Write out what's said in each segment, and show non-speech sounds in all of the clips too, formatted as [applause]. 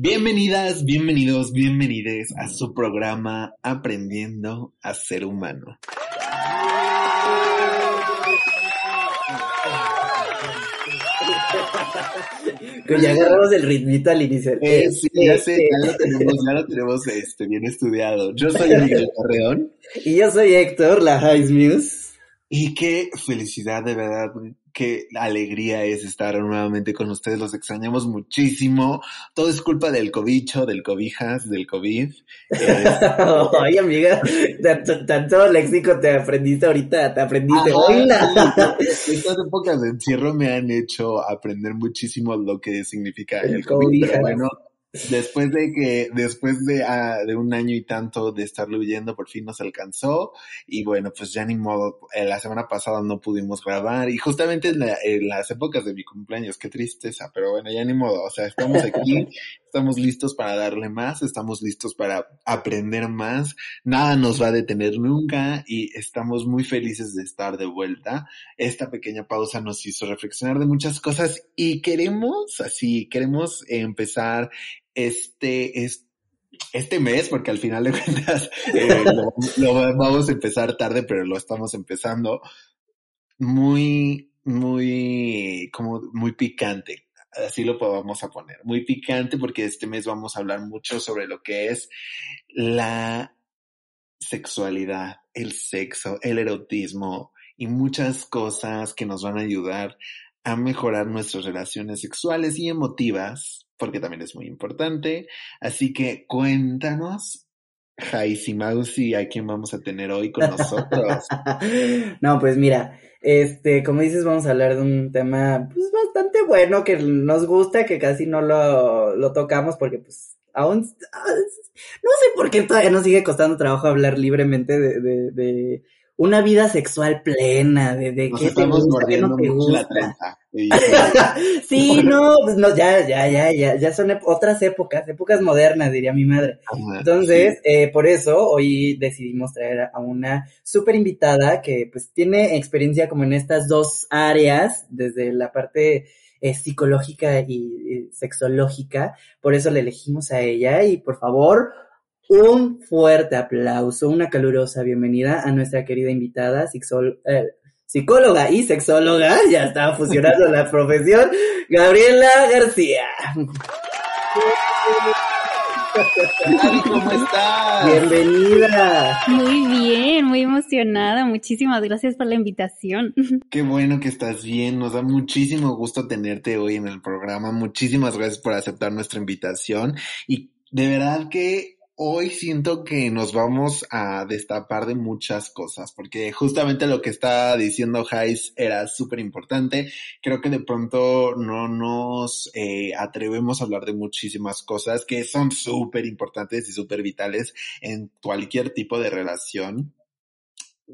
Bienvenidas, bienvenidos, bienvenides a su programa Aprendiendo a Ser Humano. Que ya agarramos el ritmito al inicio. Eh, sí, ya sé, ya lo tenemos, ya lo tenemos este, bien estudiado. Yo soy [laughs] Miguel Carreón. Y yo soy Héctor, la High Muse. Y qué felicidad, de verdad, qué alegría es estar nuevamente con ustedes. Los extrañamos muchísimo. Todo es culpa del cobicho, del cobijas, del COVID. [laughs] Ay, amiga, tanto léxico te aprendiste ahorita, te aprendiste. Ajá, Estas épocas de encierro me han hecho aprender muchísimo lo que significa el, COVID. Bueno, Después de que, después de, uh, de, un año y tanto de estarlo huyendo, por fin nos alcanzó. Y bueno, pues ya ni modo, eh, la semana pasada no pudimos grabar. Y justamente en, la, en, las épocas de mi cumpleaños, qué tristeza, pero bueno, ya ni modo. O sea, estamos aquí, [laughs] estamos listos para darle más, estamos listos para aprender más. Nada nos va a detener nunca y estamos muy felices de estar de vuelta. Esta pequeña pausa nos hizo reflexionar de muchas cosas y queremos, así, queremos empezar este, es, este mes, porque al final de cuentas [laughs] eh, lo, lo, vamos a empezar tarde, pero lo estamos empezando muy, muy, como muy picante. Así lo podemos a poner. Muy picante porque este mes vamos a hablar mucho sobre lo que es la sexualidad, el sexo, el erotismo y muchas cosas que nos van a ayudar a mejorar nuestras relaciones sexuales y emotivas porque también es muy importante. Así que cuéntanos, Jaisi Mausi, a quién vamos a tener hoy con nosotros. [laughs] no, pues mira, este, como dices, vamos a hablar de un tema pues bastante bueno que nos gusta, que casi no lo, lo tocamos porque pues aún no sé por qué todavía nos sigue costando trabajo hablar libremente de, de, de una vida sexual plena, de, de qué te gusta, qué no te gusta. [laughs] sí, [laughs] no, pues no, ya, ya, ya, ya, ya son otras épocas, épocas modernas, diría mi madre. Ajá, Entonces, sí. eh, por eso hoy decidimos traer a una súper invitada que pues tiene experiencia como en estas dos áreas, desde la parte eh, psicológica y, y sexológica, por eso le elegimos a ella y por favor, un fuerte aplauso, una calurosa bienvenida a nuestra querida invitada, sexol, eh, psicóloga y sexóloga, [laughs] ya está fusionando la profesión, Gabriela García. ¿Cómo estás? Bienvenida. Muy bien, muy emocionada. Muchísimas gracias por la invitación. [laughs] Qué bueno que estás bien. Nos da muchísimo gusto tenerte hoy en el programa. Muchísimas gracias por aceptar nuestra invitación. Y de verdad que hoy siento que nos vamos a destapar de muchas cosas, porque justamente lo que está diciendo Jais era súper importante. Creo que de pronto no nos eh, atrevemos a hablar de muchísimas cosas que son súper importantes y súper vitales en cualquier tipo de relación.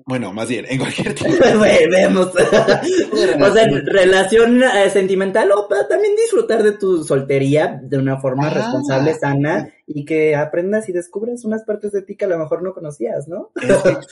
Bueno, más bien, en cualquier [laughs] tipo de... Vemos. [laughs] o sea, relación eh, sentimental o para también disfrutar de tu soltería de una forma ah, responsable, sana y que aprendas y descubras unas partes de ti que a lo mejor no conocías, ¿no? [laughs]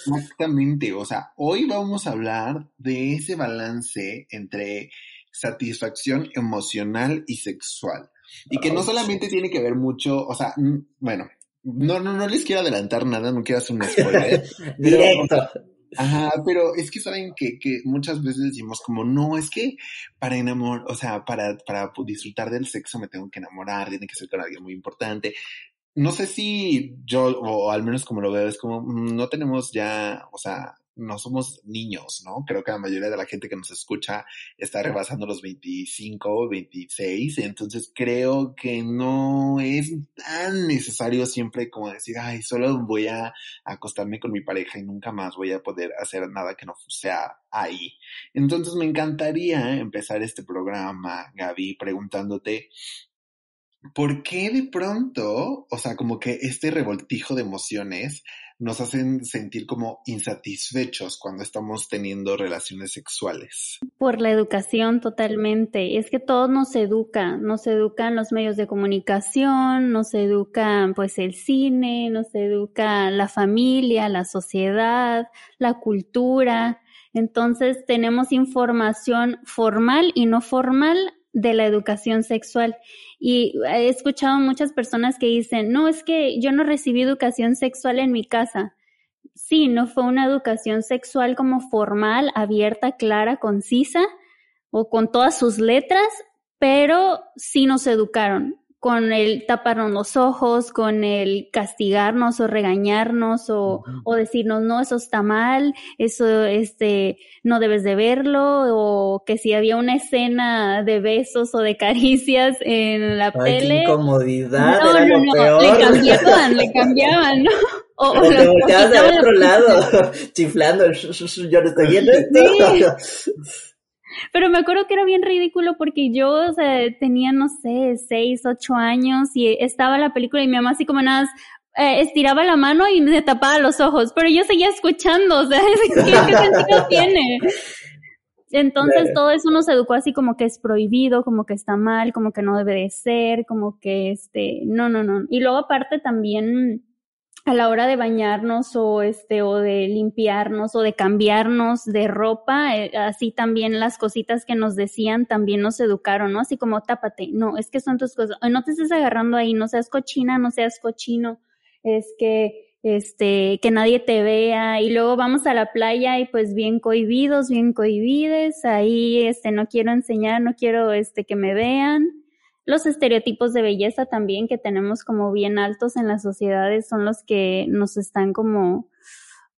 Exactamente. O sea, hoy vamos a hablar de ese balance entre satisfacción emocional y sexual. Y que no solamente tiene que ver mucho, o sea, bueno, no, no, no les quiero adelantar nada, no quiero hacer un spoiler. Directo. Pero, ajá, pero es que saben que, que muchas veces decimos como, no, es que para enamorar, o sea, para, para disfrutar del sexo me tengo que enamorar, tiene que ser con alguien muy importante. No sé si yo, o al menos como lo veo, es como, no tenemos ya, o sea, no somos niños, ¿no? Creo que la mayoría de la gente que nos escucha está rebasando los 25, 26, entonces creo que no es tan necesario siempre como decir, ay, solo voy a acostarme con mi pareja y nunca más voy a poder hacer nada que no sea ahí. Entonces me encantaría empezar este programa, Gaby, preguntándote, ¿por qué de pronto, o sea, como que este revoltijo de emociones nos hacen sentir como insatisfechos cuando estamos teniendo relaciones sexuales? Por la educación totalmente. Es que todos nos educan, nos educan los medios de comunicación, nos educan pues el cine, nos educa la familia, la sociedad, la cultura. Entonces tenemos información formal y no formal de la educación sexual. Y he escuchado muchas personas que dicen, no, es que yo no recibí educación sexual en mi casa. Sí, no fue una educación sexual como formal, abierta, clara, concisa o con todas sus letras, pero sí nos educaron con el taparnos los ojos, con el castigarnos o regañarnos o, o, decirnos, no, eso está mal, eso, este, no debes de verlo, o que si había una escena de besos o de caricias en la Ay, tele. Qué incomodidad, no, era no, lo no, peor. le cambiaban, le cambiaban, ¿no? O, O te volteabas de otro lado, [laughs] chiflando, yo no estoy viendo esto. Pero me acuerdo que era bien ridículo porque yo, o sea, tenía, no sé, seis, ocho años y estaba la película y mi mamá así como nada más, eh, estiraba la mano y me tapaba los ojos, pero yo seguía escuchando, [laughs] o sea, ¿qué, qué sentido [laughs] tiene? Entonces todo eso nos educó así como que es prohibido, como que está mal, como que no debe de ser, como que este, no, no, no. Y luego aparte también a la hora de bañarnos o este o de limpiarnos o de cambiarnos de ropa, eh, así también las cositas que nos decían también nos educaron, ¿no? Así como tápate, no, es que son tus cosas, no te estés agarrando ahí, no seas cochina, no seas cochino, es que este, que nadie te vea. Y luego vamos a la playa y pues bien cohibidos, bien cohibides, ahí este no quiero enseñar, no quiero este que me vean. Los estereotipos de belleza también que tenemos como bien altos en las sociedades son los que nos están como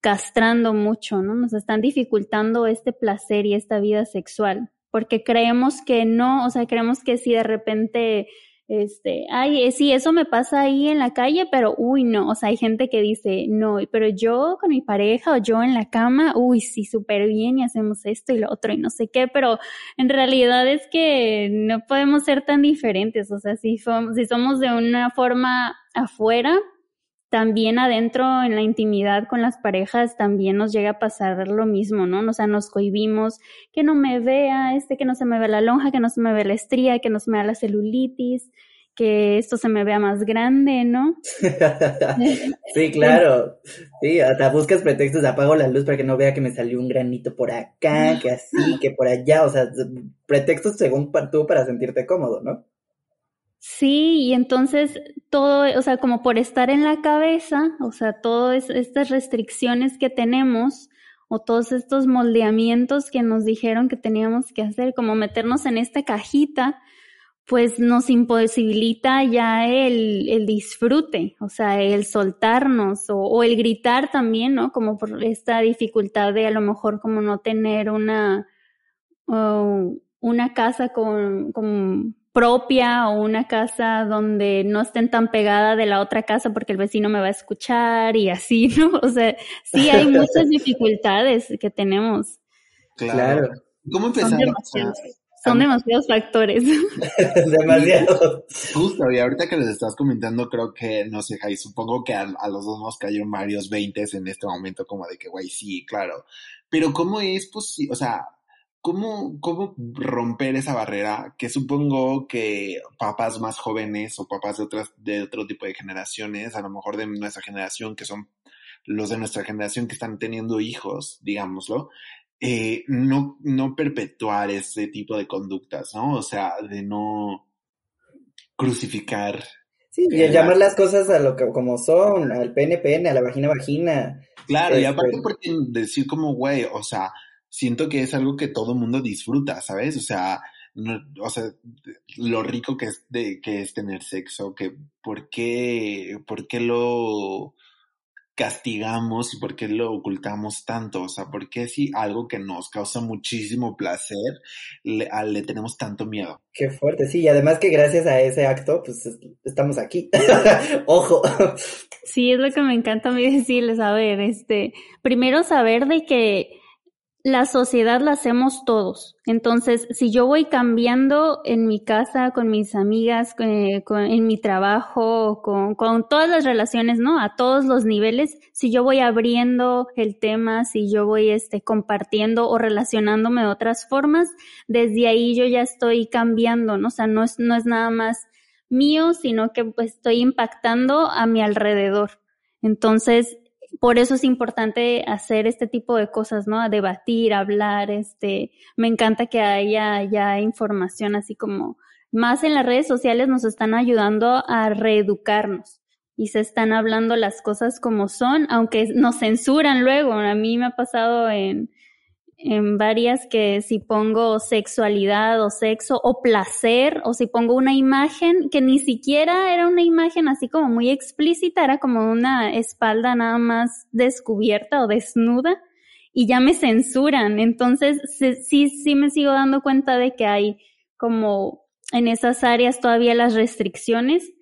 castrando mucho, ¿no? Nos están dificultando este placer y esta vida sexual, porque creemos que no, o sea, creemos que si de repente este, ay, eh, sí, eso me pasa ahí en la calle, pero uy, no, o sea, hay gente que dice, no, pero yo con mi pareja o yo en la cama, uy, sí, súper bien y hacemos esto y lo otro y no sé qué, pero en realidad es que no podemos ser tan diferentes, o sea, si, si somos de una forma afuera, también adentro en la intimidad con las parejas también nos llega a pasar lo mismo, ¿no? O sea, nos cohibimos que no me vea, este, que no se me vea la lonja, que no se me vea la estría, que no se me vea la celulitis, que esto se me vea más grande, ¿no? [laughs] sí, claro. Sí, hasta buscas pretextos, apago la luz para que no vea que me salió un granito por acá, que así, que por allá, o sea, pretextos según tú para sentirte cómodo, ¿no? Sí, y entonces todo, o sea, como por estar en la cabeza, o sea, todas estas restricciones que tenemos o todos estos moldeamientos que nos dijeron que teníamos que hacer, como meternos en esta cajita, pues nos imposibilita ya el, el disfrute, o sea, el soltarnos o, o el gritar también, ¿no? Como por esta dificultad de a lo mejor como no tener una, uh, una casa con, con propia o una casa donde no estén tan pegada de la otra casa porque el vecino me va a escuchar y así, [laughs] ¿no? O sea, sí hay [laughs] muchas dificultades que tenemos. Claro. ¿Cómo Son empezaron? demasiados, son demasiados factores. [laughs] Demasiado. Justo, y ahorita que les estás comentando, creo que, no sé, Jai, supongo que a, a los dos nos cayeron varios veintes en este momento, como de que, güey, sí, claro. Pero ¿cómo es posible? O sea, ¿cómo, ¿cómo romper esa barrera? Que supongo que papás más jóvenes o papás de otras, de otro tipo de generaciones, a lo mejor de nuestra generación, que son los de nuestra generación que están teniendo hijos, digámoslo, eh, no, no perpetuar ese tipo de conductas, ¿no? O sea, de no crucificar. Sí, y llamar las cosas a lo que como son, al pene pene, a la vagina vagina. Claro, y Este- aparte porque decir como, güey, o sea, siento que es algo que todo mundo disfruta, ¿sabes? O sea, no, o sea, lo rico que es de que es tener sexo, que por qué, por qué lo castigamos y por qué lo ocultamos tanto, o sea, por qué si algo que nos causa muchísimo placer le, a- le tenemos tanto miedo. Qué fuerte, sí, y además que gracias a ese acto, pues es- estamos aquí. [laughs] Ojo. Sí, es lo que me encanta a mí decirles, a ver, este, primero saber de que la sociedad la hacemos todos. Entonces, si yo voy cambiando en mi casa, con mis amigas, eh, con- en mi trabajo, con, con todas las relaciones, ¿no? A todos los niveles, si yo voy abriendo el tema, si yo voy este, compartiendo o relacionándome de otras formas, desde ahí yo ya estoy cambiando, ¿no? O sea, no es, no es nada más mío, sino que pues estoy impactando a mi alrededor. Entonces, por eso es importante hacer este tipo de cosas, ¿no? A debatir, hablar, este, me encanta que haya ya información así como más en las redes sociales nos están ayudando a reeducarnos y se están hablando las cosas como son, aunque nos censuran luego. A mí me ha pasado en, en varias que si pongo sexualidad o sexo o placer o si pongo una imagen que ni siquiera era una imagen así como muy explícita, era como una espalda nada más descubierta o desnuda y ya me censuran. Entonces sí, sí me sigo dando cuenta de que hay como en esas áreas todavía las restricciones,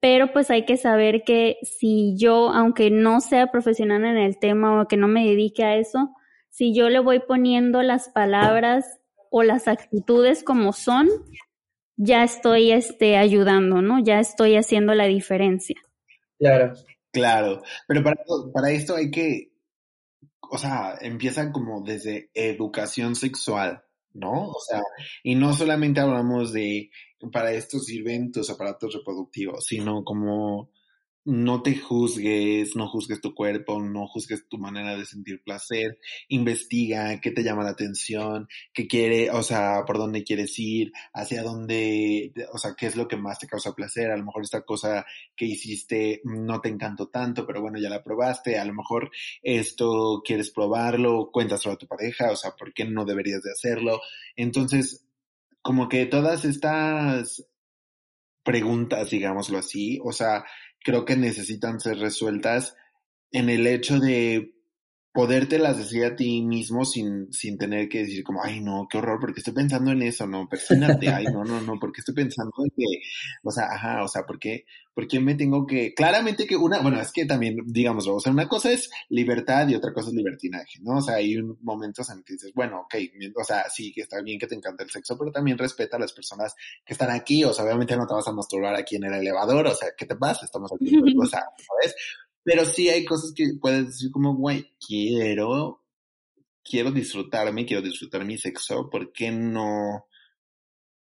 pero pues hay que saber que si yo, aunque no sea profesional en el tema o que no me dedique a eso, si yo le voy poniendo las palabras o las actitudes como son, ya estoy este, ayudando, ¿no? Ya estoy haciendo la diferencia. Claro. Claro, pero para, para esto hay que, o sea, empiezan como desde educación sexual, ¿no? O sea, y no solamente hablamos de, para esto sirven tus aparatos reproductivos, sino como no te juzgues, no juzgues tu cuerpo, no juzgues tu manera de sentir placer, investiga qué te llama la atención, qué quiere, o sea, por dónde quieres ir, hacia dónde, o sea, qué es lo que más te causa placer, a lo mejor esta cosa que hiciste no te encantó tanto, pero bueno, ya la probaste, a lo mejor esto quieres probarlo, cuéntaselo a tu pareja, o sea, ¿por qué no deberías de hacerlo? Entonces, como que todas estas preguntas, digámoslo así, o sea, creo que necesitan ser resueltas en el hecho de podértelas decir a ti mismo sin, sin tener que decir como, ay no, qué horror, porque estoy pensando en eso, no, persínate, ay no, no, no, porque estoy pensando en que, o sea, ajá, o sea, ¿por qué, por qué me tengo que, claramente que una, bueno, es que también, digámoslo, o sea, una cosa es libertad y otra cosa es libertinaje, ¿no? O sea, hay momentos en que dices, bueno, ok, o sea, sí, que está bien que te encanta el sexo, pero también respeta a las personas que están aquí, o sea, obviamente no te vas a masturbar aquí en el elevador, o sea, ¿qué te pasa? Estamos aquí, o sea, ¿sabes? Pero sí hay cosas que puedes decir como, güey, quiero, quiero disfrutarme, quiero disfrutar mi sexo, ¿por qué no?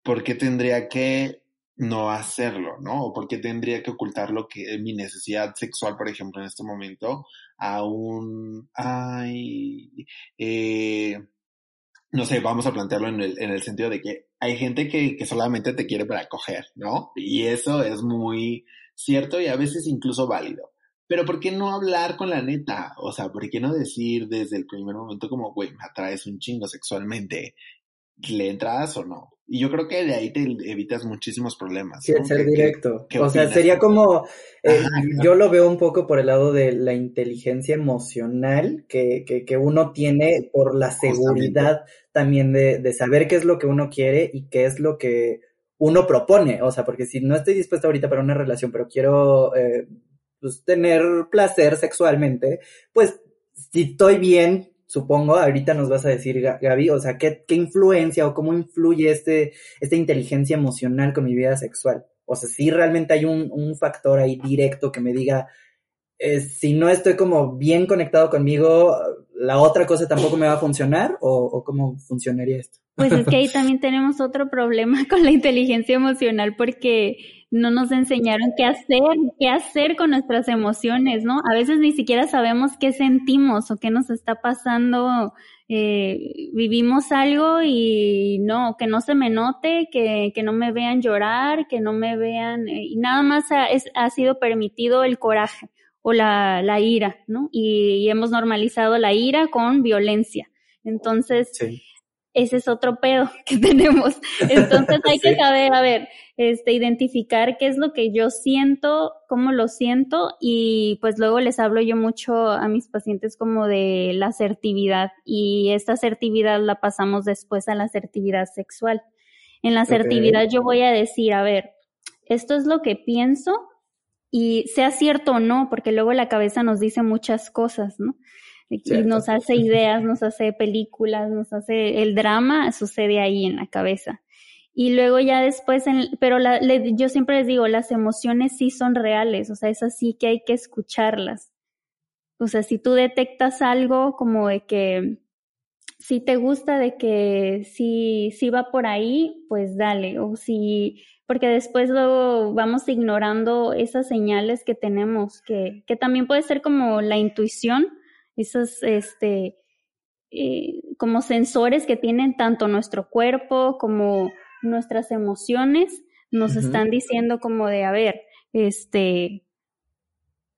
¿Por qué tendría que no hacerlo, no? ¿O por qué tendría que ocultar lo que mi necesidad sexual, por ejemplo, en este momento, a un, ay, eh, no sé, vamos a plantearlo en el, en el sentido de que hay gente que, que solamente te quiere para coger, ¿no? Y eso es muy cierto y a veces incluso válido. Pero ¿por qué no hablar con la neta? O sea, ¿por qué no decir desde el primer momento como, güey, me atraes un chingo sexualmente? ¿Le entras o no? Y yo creo que de ahí te evitas muchísimos problemas. Sí, ser directo. o sea, sería como, eh, yo lo veo un poco por el lado de la inteligencia emocional que, que, que uno tiene por la seguridad también de, de, saber qué es lo que uno quiere y qué es lo que uno propone. O sea, porque si no estoy dispuesta ahorita para una relación, pero quiero eh, pues, tener placer sexualmente, pues si estoy bien, supongo, ahorita nos vas a decir, Gaby, o sea, ¿qué, qué influencia o cómo influye este, esta inteligencia emocional con mi vida sexual? O sea, si realmente hay un, un factor ahí directo que me diga, eh, si no estoy como bien conectado conmigo, la otra cosa tampoco me va a funcionar o, o cómo funcionaría esto. Pues es que ahí [laughs] también tenemos otro problema con la inteligencia emocional porque no nos enseñaron qué hacer, qué hacer con nuestras emociones, ¿no? A veces ni siquiera sabemos qué sentimos o qué nos está pasando. Eh, vivimos algo y no, que no se me note, que, que no me vean llorar, que no me vean, eh, y nada más ha, ha sido permitido el coraje o la, la ira, ¿no? Y, y, hemos normalizado la ira con violencia. Entonces, sí ese es otro pedo [laughs] que tenemos. Entonces hay que saber, a ver, este, identificar qué es lo que yo siento, cómo lo siento y pues luego les hablo yo mucho a mis pacientes como de la asertividad y esta asertividad la pasamos después a la asertividad sexual. En la asertividad yo voy a decir, a ver, esto es lo que pienso y sea cierto o no, porque luego la cabeza nos dice muchas cosas, ¿no? Y nos hace ideas, nos hace películas, nos hace el drama, sucede ahí en la cabeza. Y luego ya después, en, pero la, le, yo siempre les digo, las emociones sí son reales, o sea, es así que hay que escucharlas. O sea, si tú detectas algo como de que si te gusta de que si, si va por ahí, pues dale, o si, porque después luego vamos ignorando esas señales que tenemos, que, que también puede ser como la intuición, esos, este, eh, como sensores que tienen tanto nuestro cuerpo como nuestras emociones, nos están diciendo como de, a ver, este,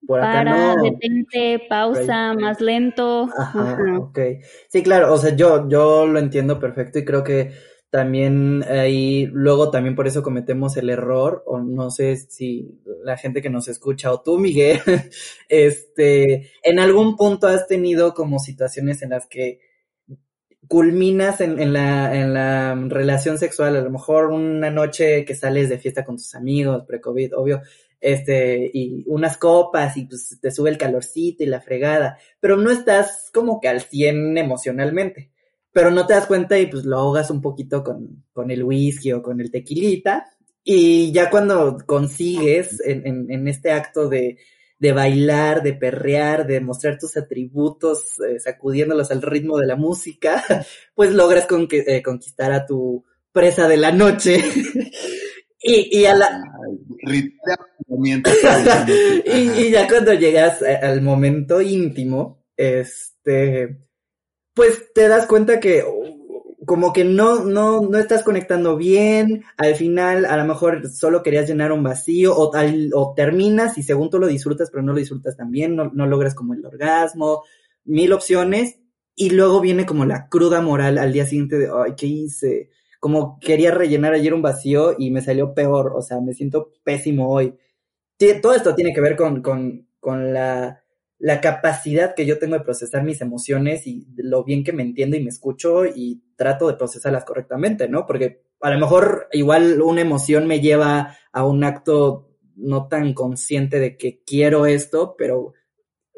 para, detente, pausa, más lento. Ajá, ok. Sí, claro, o sea, yo, yo lo entiendo perfecto y creo que también ahí, luego también por eso cometemos el error, o no sé si la gente que nos escucha o tú, Miguel, [laughs] este, en algún punto has tenido como situaciones en las que culminas en, en, la, en la relación sexual, a lo mejor una noche que sales de fiesta con tus amigos, pre-COVID, obvio, este, y unas copas y pues te sube el calorcito y la fregada, pero no estás como que al 100 emocionalmente, pero no te das cuenta y pues lo ahogas un poquito con, con el whisky o con el tequilita y ya cuando consigues en, en, en este acto de, de bailar, de perrear, de mostrar tus atributos, eh, sacudiéndolos al ritmo de la música, [laughs] pues logras con eh, conquistar a tu presa de la noche. [laughs] y, y a la... [laughs] y, ya cuando llegas al momento íntimo, este, pues te das cuenta que como que no, no, no estás conectando bien, al final a lo mejor solo querías llenar un vacío, o, terminas y según tú lo disfrutas, pero no lo disfrutas tan bien, no, no logras como el orgasmo, mil opciones, y luego viene como la cruda moral al día siguiente de, ay, ¿qué hice? Como quería rellenar ayer un vacío y me salió peor, o sea, me siento pésimo hoy todo esto tiene que ver con, con, con la, la, capacidad que yo tengo de procesar mis emociones y lo bien que me entiendo y me escucho y trato de procesarlas correctamente, ¿no? Porque a lo mejor igual una emoción me lleva a un acto no tan consciente de que quiero esto, pero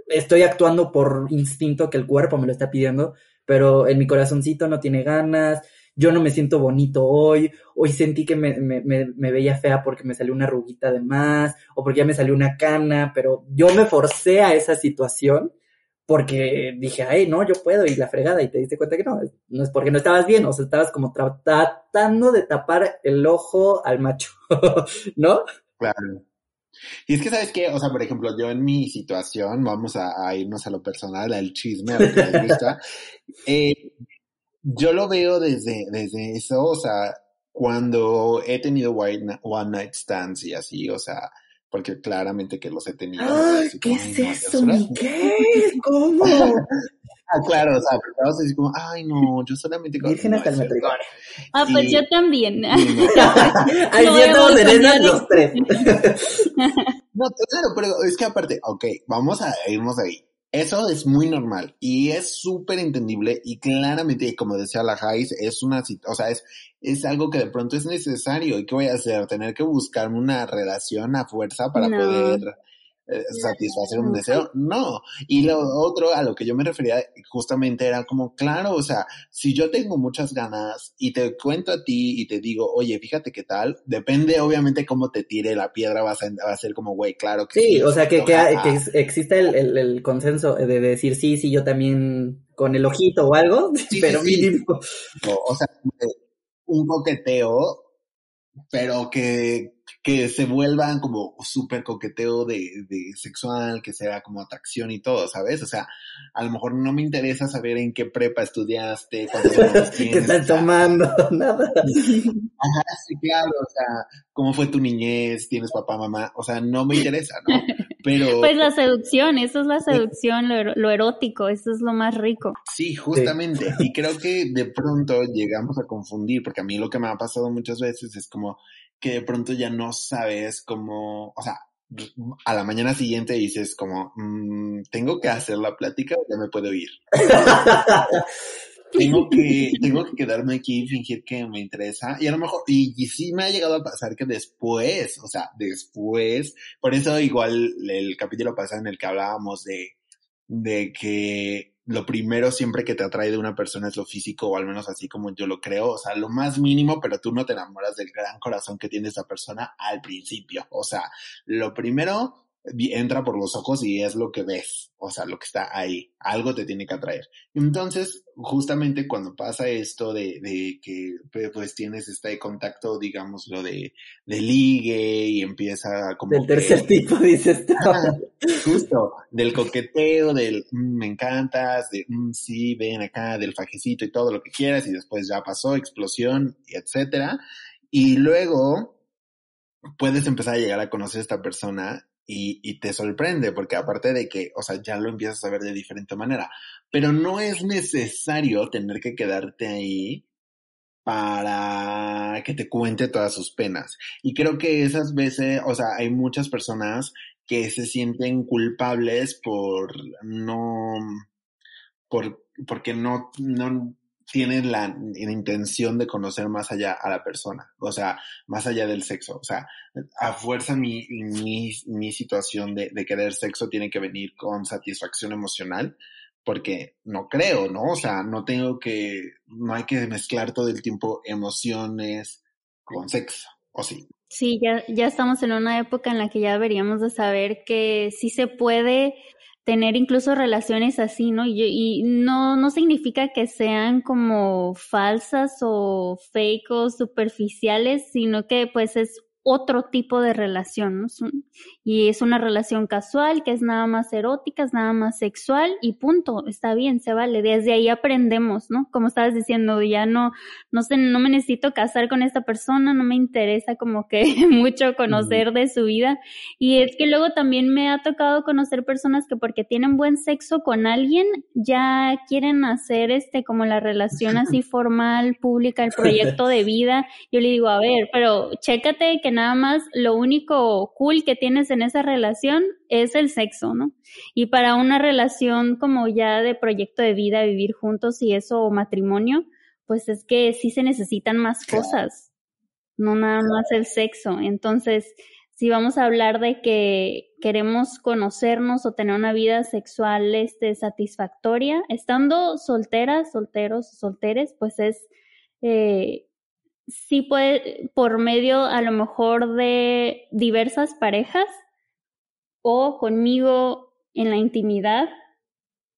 estoy actuando por instinto que el cuerpo me lo está pidiendo, pero en mi corazoncito no tiene ganas, yo no me siento bonito hoy, hoy sentí que me, me, me, veía fea porque me salió una ruguita de más, o porque ya me salió una cana, pero yo me forcé a esa situación porque dije, ay, no, yo puedo, y la fregada, y te diste cuenta que no, no es porque no estabas bien, o sea, estabas como tratando de tapar el ojo al macho, [laughs] ¿no? Claro. Y es que, ¿sabes qué? O sea, por ejemplo, yo en mi situación, vamos a, irnos a lo personal, al chisme, a lo que les gusta, [laughs] eh, yo lo veo desde, desde eso, o sea, cuando he tenido one, one night stands y así, o sea, porque claramente que los he tenido. Ay, ¿Qué es eso, Miguel? ¿Cómo? [laughs] ah, claro, o sea, vamos a decir como, ay, no, yo solamente con Virgen hasta el matrimonio. Ah, pues yo también. [laughs] Ahí ya estamos [laughs] en los tres. no, claro, pero es que aparte, ok, vamos a irnos ahí. Eso es muy normal y es súper entendible y claramente, como decía la Jais, es una, o sea, es, es algo que de pronto es necesario. ¿Y qué voy a hacer? ¿Tener que buscarme una relación a fuerza para poder eh, satisfacer un deseo. No. Y lo otro a lo que yo me refería justamente era como, claro, o sea, si yo tengo muchas ganas y te cuento a ti y te digo, oye, fíjate qué tal, depende obviamente cómo te tire la piedra, vas a, va a ser como, güey, claro que sí. Sí, o sea, que, que, que exista el, el, el, consenso de decir, sí, sí, yo también con el ojito o algo, [laughs] pero mínimo. O, sea, un coqueteo, pero que, que se vuelvan como súper coqueteo de, de, sexual, que sea como atracción y todo, ¿sabes? O sea, a lo mejor no me interesa saber en qué prepa estudiaste, cuántos años [laughs] tienes. ¿Qué están tomando? [laughs] Nada. Ajá, sí, claro, o sea, cómo fue tu niñez, tienes papá, mamá, o sea, no me interesa, ¿no? Pero... [laughs] Pues la seducción, eso es la seducción, lo, lo erótico, eso es lo más rico. Sí, justamente, y creo que de pronto llegamos a confundir, porque a mí lo que me ha pasado muchas veces es como que de pronto ya no sabes cómo, o sea, a la mañana siguiente dices como, mmm, tengo que hacer la plática o ya me puedo ir. tengo que, [laughs] tengo que quedarme aquí y fingir que me interesa. Y a lo mejor, y, y, sí me ha llegado a pasar que después, o sea, después, por eso igual el capítulo pasado en el que hablábamos de, de que lo primero siempre que te atrae de una persona es lo físico, o al menos así como yo lo creo, o sea, lo más mínimo, pero tú no te enamoras del gran corazón que tiene esa persona al principio. O sea, lo primero entra por los ojos y es lo que ves, o sea, lo que está ahí, algo te tiene que atraer. Entonces, justamente cuando pasa esto de, de que pues tienes este contacto, digamos, lo de, de ligue y empieza como... Del tercer [laughs] tipo, dices tú. justo, del coqueteo, del mm, me encantas, de mm, sí, ven acá, del fajecito y todo lo que quieras y después ya pasó, explosión, etcétera. Y luego puedes empezar a llegar a conocer a esta persona y, te sorprende, porque aparte de que, o sea, ya lo empiezas a ver de diferente manera, pero no es necesario tener que quedarte ahí para que te cuente todas sus penas. Y creo que esas veces, o sea, hay muchas personas que se sienten culpables por no, por, porque no tienen la, intención de conocer más allá a la persona, o sea, más allá del sexo. O sea, a fuerza mi, mi, situación de, de querer sexo tiene que venir con satisfacción emocional, porque no creo, ¿no? O sea, no tengo que, no hay que mezclar todo el tiempo emociones con sexo, ¿o sí? Sí, ya, ya estamos en una época en la que ya deberíamos de saber que sí se puede tener incluso relaciones así, ¿no? Y, y, no, no significa que sean como falsas o fake o superficiales, sino que pues es otro tipo de relación, ¿no? Y es una relación casual, que es nada más erótica, es nada más sexual y punto, está bien, se vale. Desde ahí aprendemos, ¿no? Como estabas diciendo, ya no, no sé, no me necesito casar con esta persona, no me interesa como que [laughs] mucho conocer de su vida. Y es que luego también me ha tocado conocer personas que porque tienen buen sexo con alguien, ya quieren hacer este, como la relación [laughs] así formal, pública, el proyecto de vida. Yo le digo, a ver, pero chécate que nada más lo único cool que tienes en esa relación es el sexo, ¿no? Y para una relación como ya de proyecto de vida, vivir juntos y eso, o matrimonio, pues es que sí se necesitan más cosas, no nada más el sexo. Entonces, si vamos a hablar de que queremos conocernos o tener una vida sexual este, satisfactoria, estando solteras, solteros, solteres, pues es eh, sí puede, por medio a lo mejor de diversas parejas o conmigo en la intimidad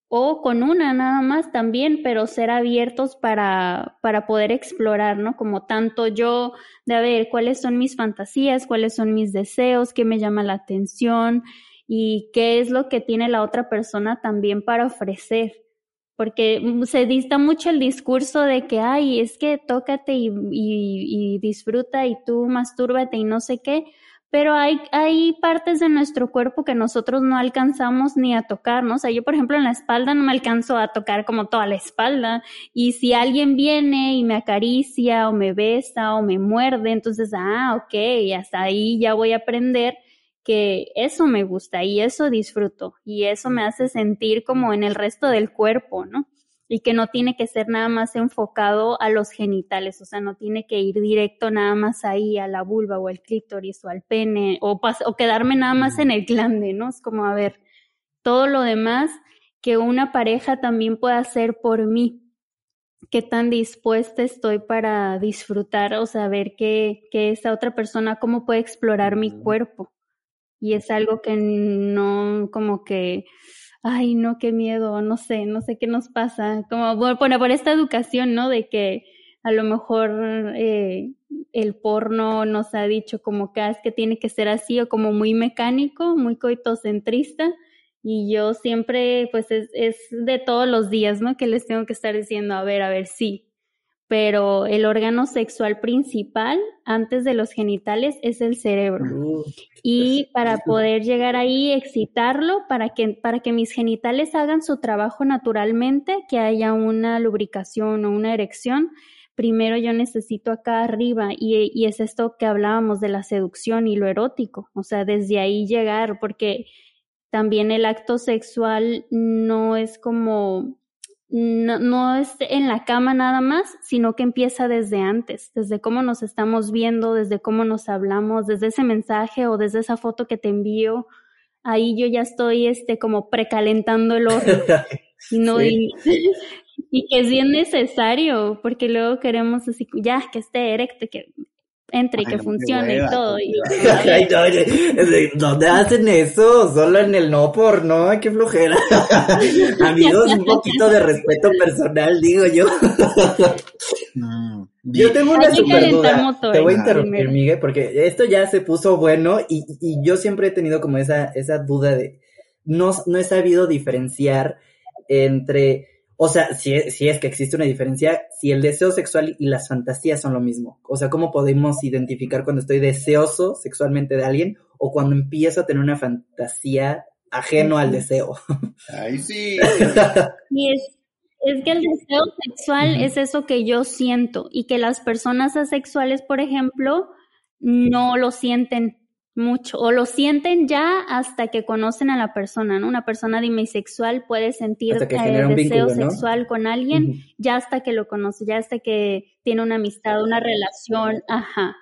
o con una nada más también, pero ser abiertos para, para poder explorar, ¿no? Como tanto yo de a ver cuáles son mis fantasías, cuáles son mis deseos, qué me llama la atención y qué es lo que tiene la otra persona también para ofrecer porque se dista mucho el discurso de que, ay, es que tócate y, y, disfruta y tú mastúrbate y no sé qué, pero hay, hay partes de nuestro cuerpo que nosotros no alcanzamos ni a tocar, ¿no? O sea, yo, por ejemplo, en la espalda no me alcanzo a tocar como toda la espalda, y si alguien viene y me acaricia o me besa o me muerde, entonces, ah, ok, hasta ahí ya voy a aprender que eso me gusta y eso disfruto y eso me hace sentir como en el resto del cuerpo, ¿no? Y que no tiene que ser nada más enfocado a los genitales, o sea, no tiene que ir directo nada más ahí a la vulva o al clítoris o al pene o, o quedarme nada más en el glande, ¿no? Es como, a ver, todo lo demás que una pareja también puede hacer por mí, qué tan dispuesta estoy para disfrutar o saber que, que esa otra persona, cómo puede explorar mi cuerpo y es algo que no como que ay no qué miedo no sé no sé qué nos pasa como por, por esta educación no de que a lo mejor eh, el porno nos ha dicho como que ah, es que tiene que ser así o como muy mecánico muy coitocentrista y yo siempre pues es, es de todos los días no que les tengo que estar diciendo a ver a ver sí pero el órgano sexual principal antes de los genitales es el cerebro. y para poder llegar ahí, excitarlo, para que, para que mis genitales hagan su trabajo naturalmente, que haya una lubricación o una erección, primero yo necesito acá arriba y, y es esto que hablábamos de la seducción y lo erótico, o sea, desde ahí llegar, porque también el acto sexual no es como no, no es en la cama nada más, sino que empieza desde antes, desde cómo nos estamos viendo, desde cómo nos hablamos, desde ese mensaje o desde esa foto que te envío. Ahí yo ya estoy este como precalentando el horno. [laughs] y, no, y, [laughs] y, que es bien necesario, porque luego queremos así, ya que esté erecto, que entre y que funcione y todo. Y, [laughs] [laughs] ¿Dónde hacen eso? Solo en el no por no, qué flojera. [laughs] Amigos, un poquito de respeto personal, digo yo. yo tengo una super duda. Te voy a interrumpir, Miguel, porque esto ya se puso bueno y, y yo siempre he tenido como esa, esa duda de no, no he sabido diferenciar entre o sea, si, si, es que existe una diferencia, si el deseo sexual y las fantasías son lo mismo. O sea, ¿cómo podemos identificar cuando estoy deseoso sexualmente de alguien o cuando empiezo a tener una fantasía ajeno al deseo? Ay, sí. [laughs] y es, es que el deseo sexual es eso que yo siento y que las personas asexuales, por ejemplo, no lo sienten mucho o lo sienten ya hasta que conocen a la persona, ¿no? Una persona demisexual puede sentir el deseo sexual con alguien ya hasta que lo conoce, ya hasta que tiene una amistad, una relación, ajá.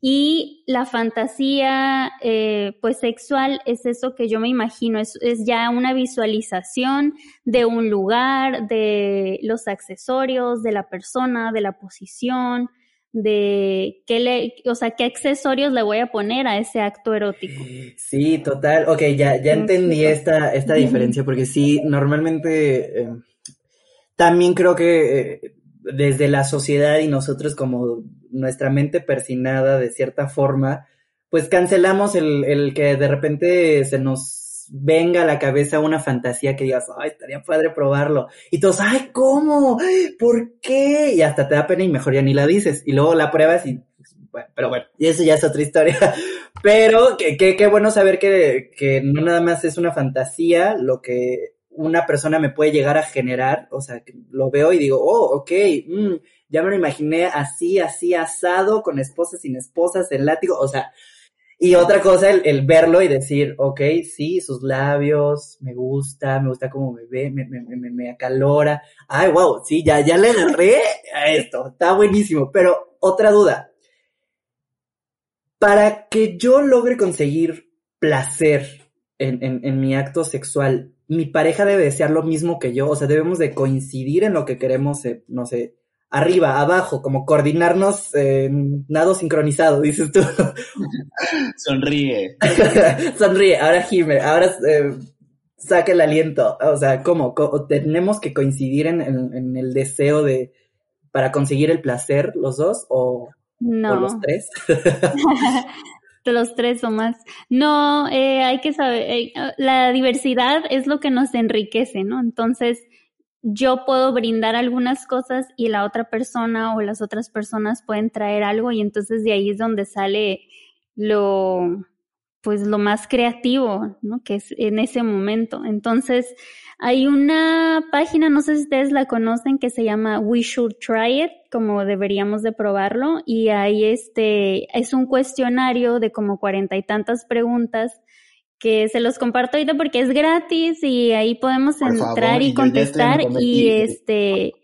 Y la fantasía, eh, pues sexual, es eso que yo me imagino, es, es ya una visualización de un lugar, de los accesorios, de la persona, de la posición, de qué le, o sea, qué accesorios le voy a poner a ese acto erótico. Sí, total. Ok, ya, ya entendí esta, esta diferencia, porque sí, normalmente eh, también creo que eh, desde la sociedad y nosotros como nuestra mente persinada de cierta forma, pues cancelamos el, el que de repente se nos venga a la cabeza una fantasía que digas, ay, estaría padre probarlo. Y todos, ay, ¿cómo? ¿Por qué? Y hasta te da pena y mejor ya ni la dices. Y luego la pruebas y, bueno, pero bueno, y eso ya es otra historia. [laughs] Pero qué que, bueno saber que, que no nada más es una fantasía lo que una persona me puede llegar a generar. O sea, que lo veo y digo, oh, ok, mm, ya me lo imaginé así, así, asado, con esposas, sin esposas, en látigo. O sea, y otra cosa, el, verlo y decir, ok, sí, sus labios, me gusta, me gusta cómo me ve, me, me, me, me acalora. Ay, wow, sí, ya, ya le agarré a esto, está buenísimo. Pero otra duda. Para que yo logre conseguir placer en, en, en mi acto sexual, mi pareja debe desear lo mismo que yo, o sea, debemos de coincidir en lo que queremos, eh, no sé, arriba, abajo, como coordinarnos en nado sincronizado, [laughs] dices tú. Sonríe. [laughs] Sonríe, ahora gime, ahora eh, saca el aliento. O sea, ¿cómo? ¿Tenemos que coincidir en, el deseo de para conseguir el placer los dos o, no. los tres? [laughs] de los tres o más. No, eh, hay que saber, eh, la diversidad es lo que nos enriquece, ¿no? Entonces, yo puedo brindar algunas cosas y la otra persona o las otras personas pueden traer algo y entonces de ahí es donde sale lo pues lo más creativo, ¿no? Que es en ese momento. Entonces, hay una página, no sé si ustedes la conocen, que se llama We Should Try It, como deberíamos de probarlo, y ahí este, es un cuestionario de como cuarenta y tantas preguntas que se los comparto ahorita porque es gratis y ahí podemos entrar y contestar y este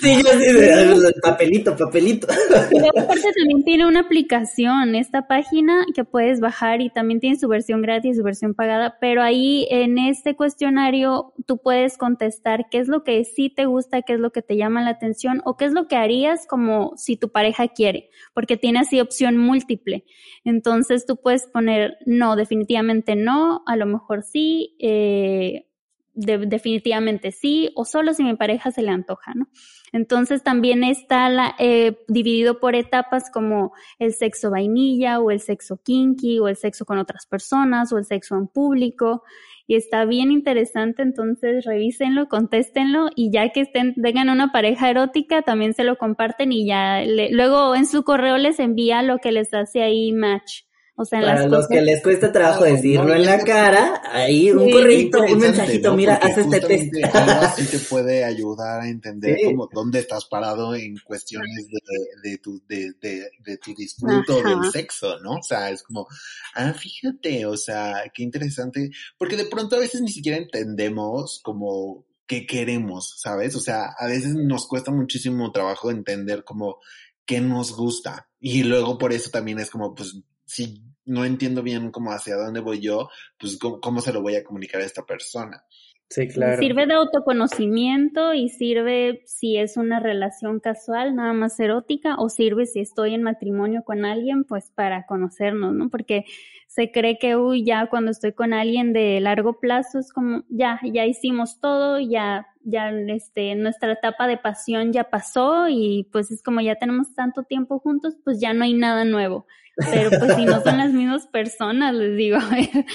Sí, yo sí, papelito, papelito. Pero aparte también tiene una aplicación, esta página que puedes bajar y también tiene su versión gratis y su versión pagada, pero ahí en este cuestionario tú puedes contestar qué es lo que sí te gusta, qué es lo que te llama la atención o qué es lo que harías como si tu pareja quiere, porque tiene así opción múltiple. Entonces tú puedes poner no, definitivamente no, a lo mejor sí, eh, definitivamente sí, o solo si mi pareja se le antoja, ¿no? Entonces también está la, eh, dividido por etapas como el sexo vainilla o el sexo kinky o el sexo con otras personas o el sexo en público y está bien interesante, entonces revísenlo, contéstenlo y ya que estén, tengan una pareja erótica, también se lo comparten y ya luego en su correo les envía lo que les hace ahí match. O sea, Para los que les cuesta trabajo decirlo en la cara, ahí un correo, un mensajito, mira, haz este test. Así te puede ayudar a entender como dónde estás parado en cuestiones de, de tu, de, de, de tu disfruto del sexo, ¿no? O sea, es como, ah, fíjate, o sea, qué interesante, porque de pronto a veces ni siquiera entendemos como qué queremos, ¿sabes? O sea, a veces nos cuesta muchísimo trabajo entender como qué nos gusta. Y luego por eso también es como, pues, si no entiendo bien cómo hacia dónde voy yo, pues cómo, se lo voy a comunicar a esta persona. Sí, claro. Sirve de autoconocimiento y sirve si es una relación casual, nada más erótica, o sirve si estoy en matrimonio con alguien, pues para conocernos, ¿no? Porque se cree que, uy, ya cuando estoy con alguien de largo plazo es como, ya, ya hicimos todo, ya, ya, este, nuestra etapa de pasión ya pasó y pues es como ya tenemos tanto tiempo juntos, pues ya no hay nada nuevo. Pero pues si no son las mismas personas, les digo, [laughs]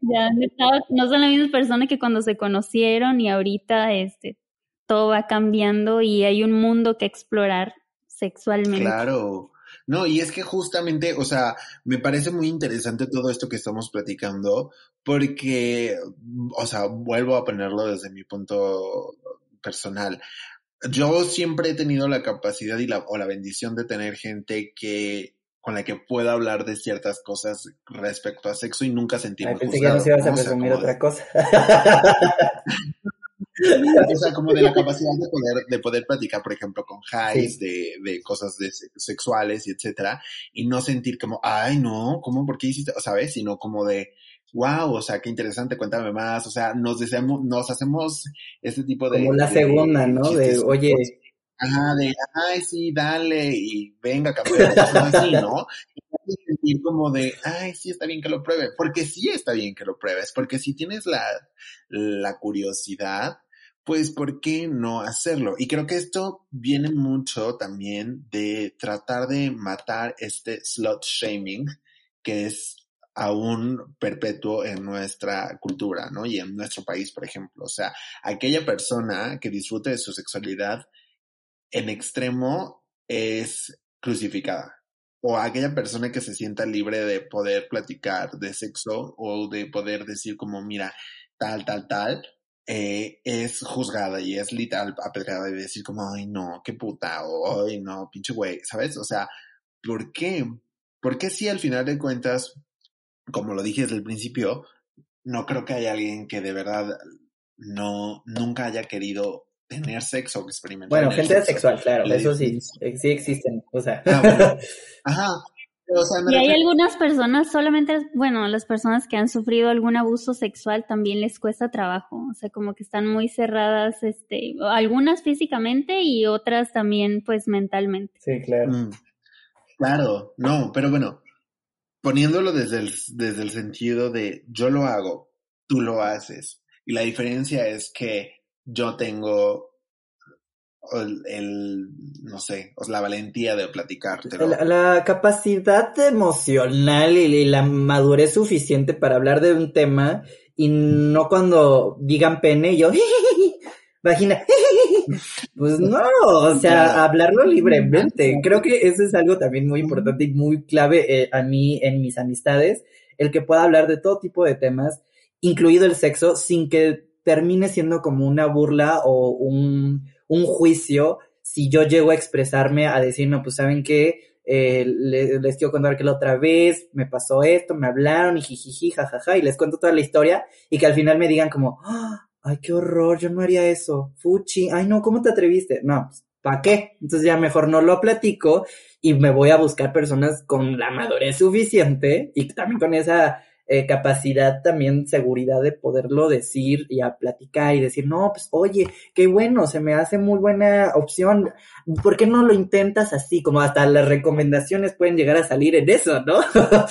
ya no son las mismas personas que cuando se conocieron y ahorita este todo va cambiando y hay un mundo que explorar sexualmente. Claro. No, y es que justamente, o sea, me parece muy interesante todo esto que estamos platicando, porque, o sea, vuelvo a ponerlo desde mi punto personal. Yo siempre he tenido la capacidad y la, o la bendición de tener gente que con la que pueda hablar de ciertas cosas respecto a sexo y nunca sentirme pensé que no se ibas a presumir otra cosa. [laughs] o sea, como de la capacidad de poder, de poder platicar, por ejemplo, con Jais, de, de cosas de sexuales y etcétera, y no sentir como, ay, no, ¿cómo? ¿Por qué hiciste? ¿Sabes? Sino como de, wow, o sea, qué interesante, cuéntame más, o sea, nos deseamos, nos hacemos este tipo de... Como la segunda, ¿no? De, oye, Ajá, de, ay, sí, dale, y venga, campeón, así, ¿no? Y sentir como de, ay, sí, está bien que lo pruebe, porque sí está bien que lo pruebes, porque si tienes la, la curiosidad, pues, ¿por qué no hacerlo? Y creo que esto viene mucho también de tratar de matar este slot shaming, que es aún perpetuo en nuestra cultura, ¿no? Y en nuestro país, por ejemplo. O sea, aquella persona que disfrute de su sexualidad en extremo es crucificada. O aquella persona que se sienta libre de poder platicar de sexo o de poder decir como, mira, tal, tal, tal, eh, es juzgada y es literal apedreada y decir como, ay no, qué puta, o ay no, pinche güey, ¿sabes? O sea, ¿por qué? Porque si al final de cuentas, como lo dije desde el principio, no creo que haya alguien que de verdad no, nunca haya querido tener sexo o experimentar. Bueno, gente sexual, claro, eso sí, sí existen, o sea. Ah, [laughs] Ajá. Y hay algunas personas, solamente, bueno, las personas que han sufrido algún abuso sexual también les cuesta trabajo, o sea, como que están muy cerradas, este, algunas físicamente y otras también, pues, mentalmente. Sí, claro. Mm. Claro, no, pero bueno, poniéndolo desde el, desde el sentido de yo lo hago, tú lo haces, y la diferencia es que yo tengo el, no sé, la valentía de platicártelo. La, la capacidad emocional y, la madurez suficiente para hablar de un tema y no cuando digan pene yo, [laughs] vagina, [laughs] pues no, o sea, hablarlo libremente. Creo que eso es algo también muy importante y muy clave eh, a mí en mis amistades, el que pueda hablar de todo tipo de temas, incluido el sexo, sin que termine siendo como una burla o un, un juicio si yo llego a expresarme a decir, no, pues saben que eh, les, quiero contar que la otra vez me pasó esto, me hablaron y jijiji, jajaja, y les cuento toda la historia y que al final me digan como, ¡Ah! ay, qué horror, yo no haría eso, fuchi, ay, no, ¿cómo te atreviste? No, pues, ¿para qué? Entonces ya mejor no lo platico y me voy a buscar personas con la madurez suficiente y también con esa eh, capacidad también, seguridad de poderlo decir y a platicar y decir, no, pues oye, qué bueno, se me hace muy buena opción, ¿por qué no lo intentas así? Como hasta las recomendaciones pueden llegar a salir en eso, ¿no? [laughs]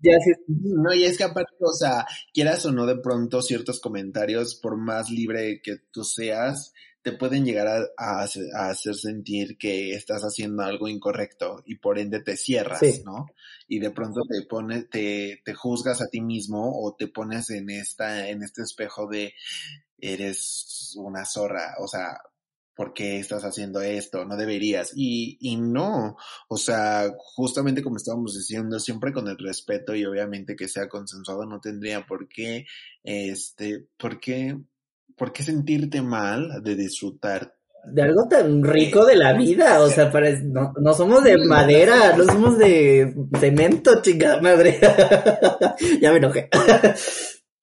Ya No, y es que aparte, o sea, quieras o no de pronto ciertos comentarios, por más libre que tú seas, te pueden llegar a, hacer sentir que estás haciendo algo incorrecto y por ende te cierras, ¿no? Y de pronto te pones, te, te juzgas a ti mismo o te pones en esta, en este espejo de eres una zorra, o sea, ¿por qué estás haciendo esto? No deberías. Y, y no, o sea, justamente como estábamos diciendo, siempre con el respeto y obviamente que sea consensuado, no tendría por qué, este, por qué ¿por qué sentirte mal de disfrutar? De algo tan rico de la vida, o sea, no, no somos de madera, no somos de cemento, chingada madre. [laughs] ya me enojé.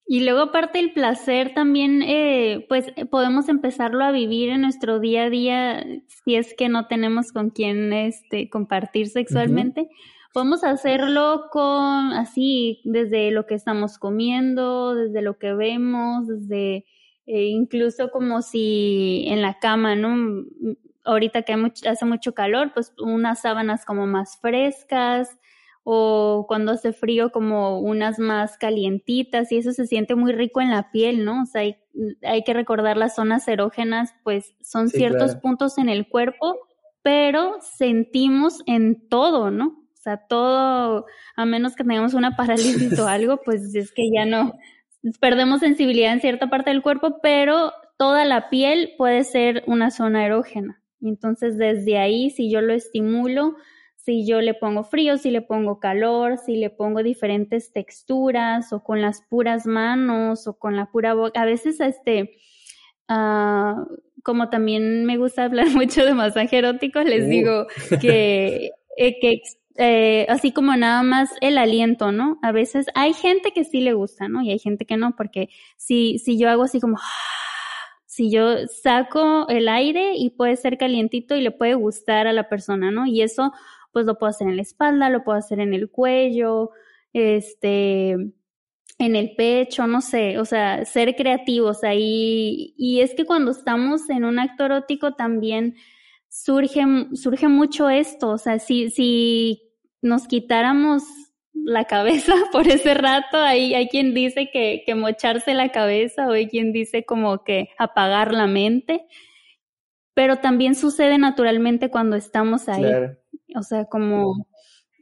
Y luego aparte el placer también, eh, pues podemos empezarlo a vivir en nuestro día a día si es que no tenemos con quién este, compartir sexualmente Podemos hacerlo con así, desde lo que estamos comiendo, desde lo que vemos, desde eh, incluso como si en la cama, ¿no? Ahorita que hace mucho calor, pues unas sábanas como más frescas o cuando hace frío como unas más calientitas y eso se siente muy rico en la piel, ¿no? O sea, hay, hay que recordar las zonas erógenas, pues son ciertos puntos en el cuerpo, pero sentimos en todo, ¿no? sea, todo, a menos que tengamos una parálisis o [laughs] algo, pues es que ya no, perdemos sensibilidad en cierta parte del cuerpo, pero toda la piel puede ser una zona erógena. Entonces, desde ahí, si yo lo estimulo, si yo le pongo frío, si le pongo calor, si le pongo diferentes texturas o con las puras manos o con la pura boca, a veces este, uh, como también me gusta hablar [laughs] mucho de masaje erótico, les uh. digo que, eh, que eh, así como nada más el aliento, ¿no? A veces hay gente que sí le gusta, ¿no? Y hay gente que no, porque si, si yo hago así como, [gasps] si yo saco el aire y puede ser calientito y le puede gustar a la persona, ¿no? Y eso, pues lo puedo hacer en la espalda, lo puedo hacer en el cuello, este, en el pecho, no sé, o sea, ser creativos ahí. Y es que cuando estamos en un acto erótico también surge, surge mucho esto, o sea, si, si nos quitáramos la cabeza [laughs] por ese rato, hay, hay quien dice que, que mocharse la cabeza o hay quien dice como que apagar la mente, pero también sucede naturalmente cuando estamos ahí. O sea, como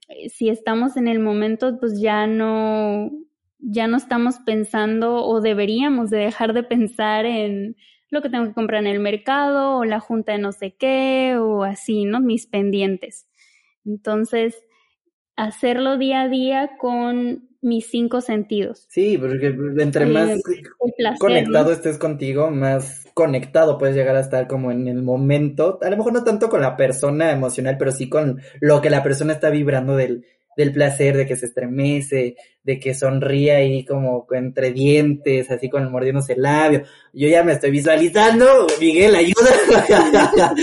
eh, si estamos en el momento, pues ya no, ya no estamos pensando o deberíamos de dejar de pensar en lo que tengo que comprar en el mercado o la junta de no sé qué o así, ¿no? Mis pendientes. Entonces, hacerlo día a día con mis cinco sentidos. Sí, porque entre más conectado estés contigo, más conectado puedes llegar a estar como en el momento, a lo mejor no tanto con la persona emocional, pero sí con lo que la persona está vibrando del, del placer, de que se estremece, de que sonríe ahí como entre dientes, así con el mordiéndose el labio. Yo ya me estoy visualizando, Miguel, ayuda. [laughs]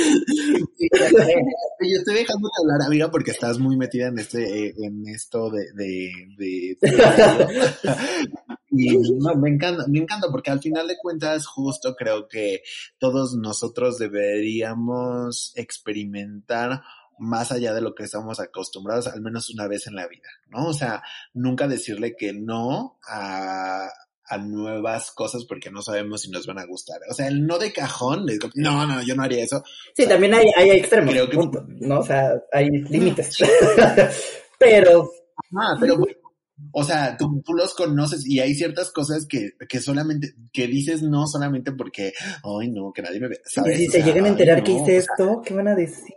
Yo estoy dejando de hablar, amiga, porque estás muy metida en este, eh, en esto de, de, de... [laughs] y no, me encanta, me encanta, porque al final de cuentas, justo creo que todos nosotros deberíamos experimentar más allá de lo que estamos acostumbrados, al menos una vez en la vida, ¿no? O sea, nunca decirle que no a, a nuevas cosas porque no sabemos si nos van a gustar. O sea, el no de cajón, le digo, no, no, yo no haría eso. Sí, también hay, hay extremos, creo que... ¿no? O sea, hay límites. [laughs] pero... Ah, pero o sea, tú, tú, los conoces y hay ciertas cosas que, que solamente, que dices no solamente porque, ay no, que nadie me ve. ¿sabes? Y si se llegan a enterar que hice esto, ¿qué van a decir?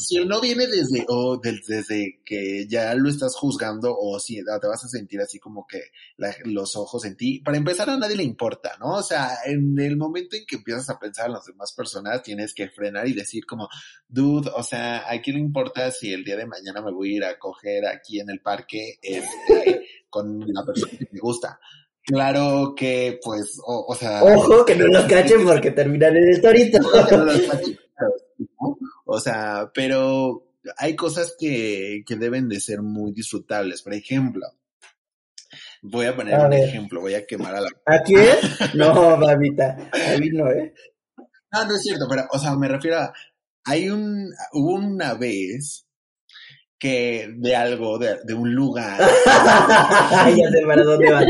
Si, no viene desde, o desde que ya lo estás juzgando, o si te vas a sentir así como que los ojos en ti, para empezar a nadie le importa, ¿no? O sea, en el momento en que empiezas a pensar en las demás personas, tienes que frenar y decir como, dude, o sea, ¿a quién le importa si el día de mañana me voy a ir a coger aquí en el parque? Este, con la persona que me gusta. Claro que, pues, o, sea... Ojo, que no los cachen porque terminan en el torito. O sea, pero hay cosas que, que deben de ser muy disfrutables. Por ejemplo, voy a poner un ejemplo, voy a quemar a la... ¿A quién? No, mamita, a mí no, ¿eh? No, no es cierto, pero, o sea, me refiero a... Hay un... Hubo una vez que de algo, de, de un lugar. [laughs] ya sé para dónde vas.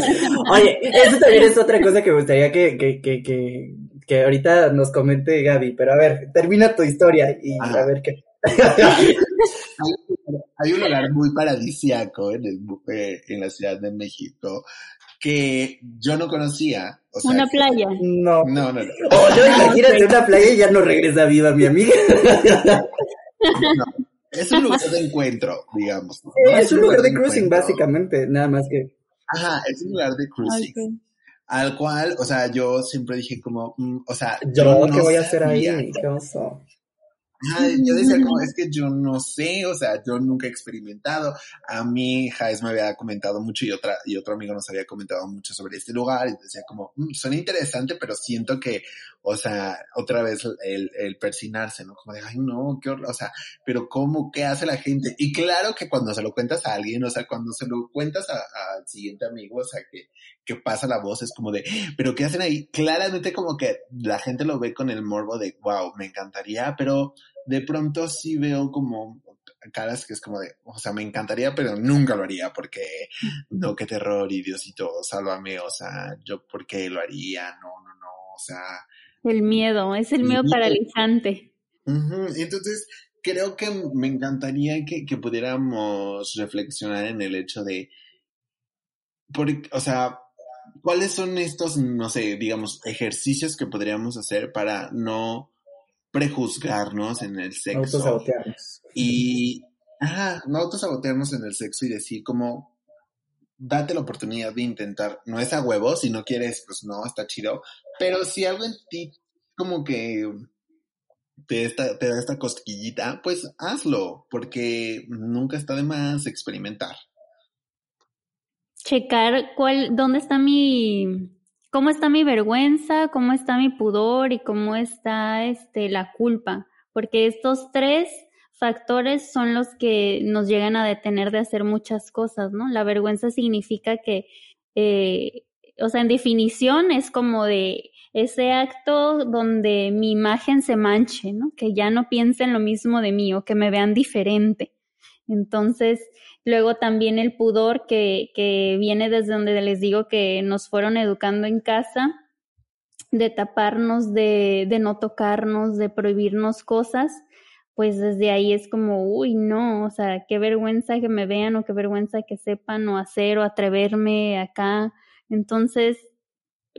Oye, eso también es otra cosa que me gustaría que, que, que, que, que ahorita nos comente Gaby, pero a ver, termina tu historia y a ver qué. [laughs] hay, un lugar muy paradisiaco en, el, eh, en la Ciudad de México que yo no conocía. una playa. No. No, no, no. Oh, no, imagínate una playa y ya no regresa viva mi amiga. [laughs] no. Es un lugar de encuentro, digamos. es, un lugar, de, cruising, básicamente, nada más que. Ajá, es un lugar de cruising. Al cual, o sea, yo siempre dije como, mm, o sea, yo, ¿qué voy a hacer ahí? ¿Qué yo decía como, es que yo no sé, o sea, yo nunca he experimentado. A mí, Jaes me había comentado mucho y otra, y otro amigo nos había comentado mucho sobre este lugar y decía como, mm, suena interesante, pero siento que, o sea, otra vez el, el persinarse, ¿no? Como de, ay, no, qué horror, o sea, pero ¿cómo? ¿Qué hace la gente? Y claro que cuando se lo cuentas a alguien, o sea, cuando se lo cuentas al siguiente amigo, o sea, que, que pasa la voz, es como de, pero ¿qué hacen ahí? Claramente como que la gente lo ve con el morbo de, wow, me encantaría, pero de pronto sí veo como caras que es como de, o sea, me encantaría, pero nunca lo haría porque no, qué terror y Diosito, sálvame, o sea, yo por qué lo haría, no, no, no, o sea. El miedo, es el miedo, paralizante. Entonces, creo que me encantaría que, que pudiéramos reflexionar en el hecho de, o sea, ¿cuáles son estos, no sé, digamos, ejercicios que podríamos hacer para no prejuzgarnos en el sexo? Autosabotearnos. Y, ajá, no autosabotearnos en el sexo y decir como, date la oportunidad de intentar, no es a huevo, si no quieres, pues no, está chido, pero si algo en ti como que te, te da esta cosquillita, pues hazlo, porque nunca está de más experimentar. Checar cuál, dónde está mi, cómo está mi vergüenza, cómo está mi pudor y cómo está este, la culpa, porque estos tres factores son los que nos llegan a detener de hacer muchas cosas, ¿no? La vergüenza significa que, eh, o sea, en definición es como de ese acto donde mi imagen se manche, ¿no? Que ya no piensen lo mismo de mí o que me vean diferente. Entonces, luego también el pudor que, que viene desde donde les digo que nos fueron educando en casa, de taparnos, de, de no tocarnos, de prohibirnos cosas, pues desde ahí es como, uy, no, o sea, qué vergüenza que me vean o qué vergüenza que sepan o hacer o atreverme acá. Entonces,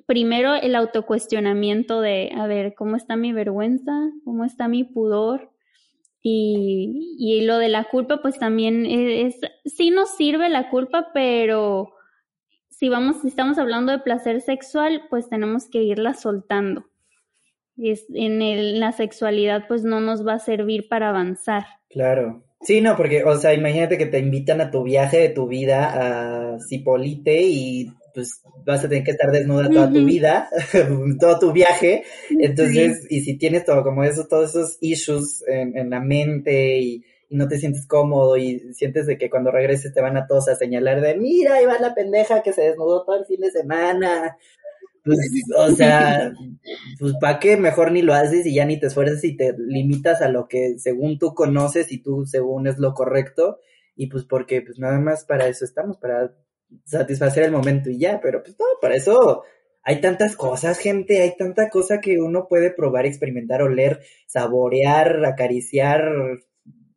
primero el autocuestionamiento de, a ver, ¿cómo está mi vergüenza? ¿Cómo está mi pudor? Y, y lo de la culpa, pues también es, sí nos sirve la culpa, pero si vamos, si estamos hablando de placer sexual, pues tenemos que irla soltando. Es, en el, la sexualidad, pues no nos va a servir para avanzar. Claro. Sí, no, porque, o sea, imagínate que te invitan a tu viaje de tu vida a Cipolite y pues vas a tener que estar desnuda toda tu vida, [laughs] todo tu viaje. Entonces, y si tienes todo como eso, todos esos issues en, en la mente y, no te sientes cómodo y sientes de que cuando regreses te van a todos a señalar de, mira, ahí va la pendeja que se desnudó todo el fin de semana. Pues, o sea, pues ¿para qué mejor ni lo haces y ya ni te esfuerzas y te limitas a lo que según tú conoces y tú según es lo correcto? Y pues porque pues nada más para eso estamos, para satisfacer el momento y ya, pero pues no, para eso hay tantas cosas, gente, hay tanta cosa que uno puede probar, experimentar, oler, saborear, acariciar,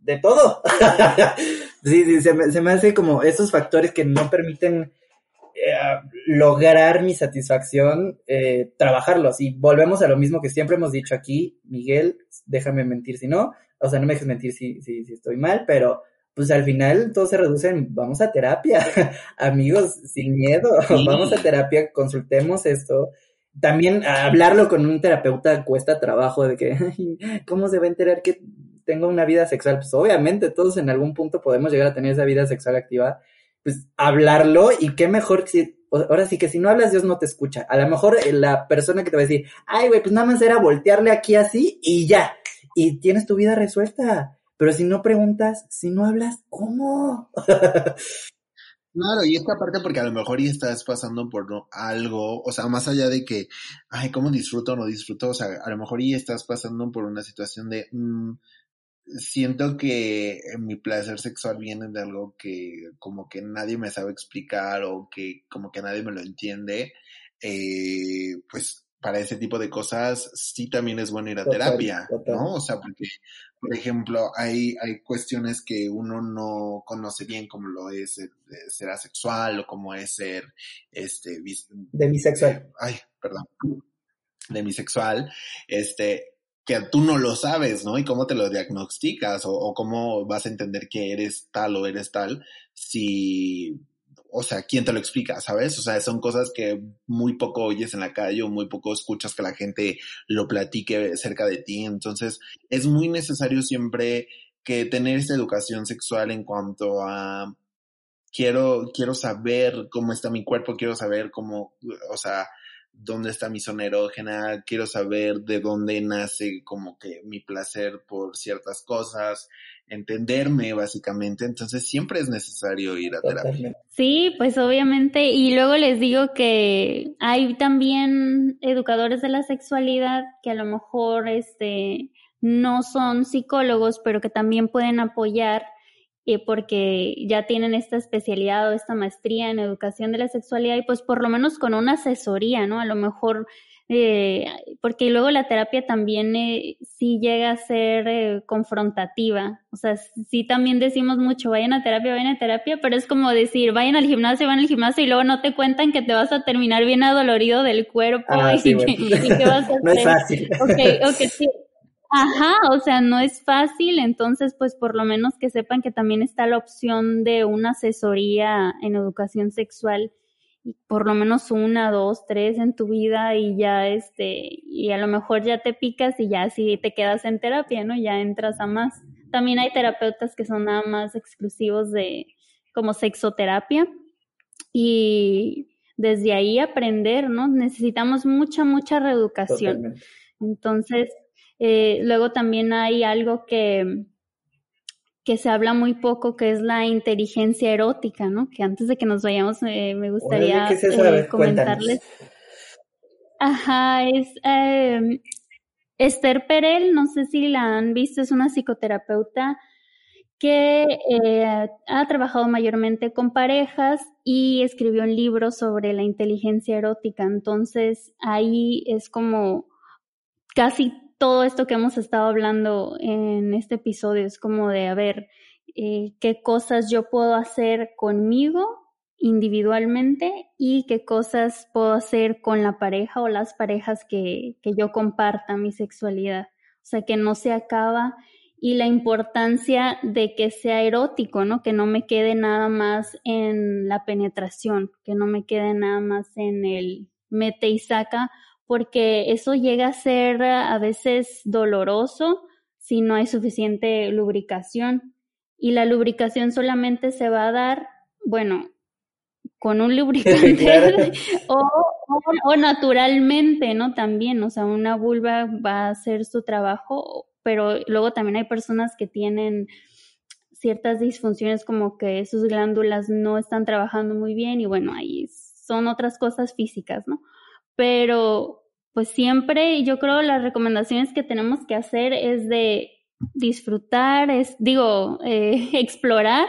de todo. [laughs] sí, sí, se me, se me, hace como esos factores que no permiten lograr mi satisfacción, eh, trabajarlos. Y volvemos a lo mismo que siempre hemos dicho aquí, Miguel, déjame mentir si no, o sea, no me dejes mentir si, si, si estoy mal, pero pues al final todo se reduce en vamos a terapia, [laughs] amigos, sin miedo, [laughs] vamos a terapia, consultemos esto. También hablarlo con un terapeuta cuesta trabajo de que, ¿cómo se va a enterar que tengo una vida sexual? Pues obviamente todos en algún punto podemos llegar a tener esa vida sexual activa, pues hablarlo y qué mejor si, ahora sí que si no hablas Dios no te escucha. A lo mejor la persona que te va a decir, ay güey, pues nada más era voltearle aquí así y ya, y tienes tu vida resuelta pero si no preguntas, si no hablas, ¿cómo? [laughs] Claro, y esta parte porque a lo mejor ya estás pasando por algo, o sea, más allá de que, ay, ¿cómo disfruto o no disfruto? O sea, a lo mejor ya estás pasando por una situación de, mm, siento que mi placer sexual viene de algo que como que nadie me sabe explicar o que como que nadie me lo entiende, eh, pues para ese tipo de cosas sí también es bueno ir a terapia, ¿no? O sea, porque, por ejemplo, hay, hay cuestiones que uno no conoce bien, como lo es ser, asexual o como es ser, este, demisexual. Eh, ay, perdón, demisexual, este, que tú no lo sabes, ¿no? Y cómo te lo diagnosticas o, cómo vas a entender que eres tal o eres tal si o sea, ¿quién te lo explica, sabes? O sea, son cosas que muy poco oyes en la calle o muy poco escuchas que la gente lo platique cerca de ti. Entonces, es muy necesario siempre que tener esta educación sexual en cuanto a quiero, quiero saber cómo está mi cuerpo, quiero saber cómo, o sea, dónde está mi zona erógena, quiero saber de dónde nace como que mi placer por ciertas cosas, entenderme básicamente, entonces siempre es necesario ir a terapia. Sí, pues obviamente, y luego les digo que hay también educadores de la sexualidad que a lo mejor este no son psicólogos, pero que también pueden apoyar eh, porque ya tienen esta especialidad o esta maestría en educación de la sexualidad y pues por lo menos con una asesoría, ¿no? A lo mejor, eh, porque luego la terapia también eh, sí llega a ser eh, confrontativa, o sea, sí también decimos mucho, vayan a terapia, vayan a terapia, pero es como decir, vayan al gimnasio, van al gimnasio y luego no te cuentan que te vas a terminar bien adolorido del cuerpo ah, y, que, vas a hacer. [laughs] no es fácil. Okay, okay, sí. Ajá, o sea, no es fácil, entonces pues por lo menos que sepan que también está la opción de una asesoría en educación sexual, por lo menos una, dos, tres en tu vida y ya este, y a lo mejor ya te picas y ya si te quedas en terapia, ¿no? Ya entras a más. También hay terapeutas que son nada más exclusivos de como sexoterapia y desde ahí aprender, ¿no? Necesitamos mucha, mucha reeducación. Entonces, eh, luego también hay algo que, que se habla muy poco, que es la inteligencia erótica, ¿no? Que antes de que nos vayamos eh, me gustaría eh, comentarles. Ajá, es em, Esther Perel, no sé si la han visto, es una psicoterapeuta que ha trabajado mayormente con parejas y escribió un libro sobre la inteligencia erótica. Entonces ahí es como casi todo esto que hemos estado hablando en este episodio es como de, a ver, eh, qué cosas yo puedo hacer conmigo individualmente y qué cosas puedo hacer con la pareja o las parejas que, que yo comparta mi sexualidad. O sea, que no se acaba y la importancia de que sea erótico, ¿no? Que no me quede nada más en la penetración, que no me quede nada más en el mete y saca, porque eso llega a ser a veces doloroso si no hay suficiente lubricación. Y la lubricación solamente se va a dar, bueno, con un lubricante [laughs] [laughs] o, naturalmente, ¿no? También, o sea, una vulva va a hacer su trabajo, pero luego también hay personas que tienen ciertas disfunciones como que sus glándulas no están trabajando muy bien y bueno, ahí son otras cosas físicas, ¿no? Pero pues siempre yo creo las recomendaciones que tenemos que hacer es de disfrutar, es, digo, [laughs] eh, explorar,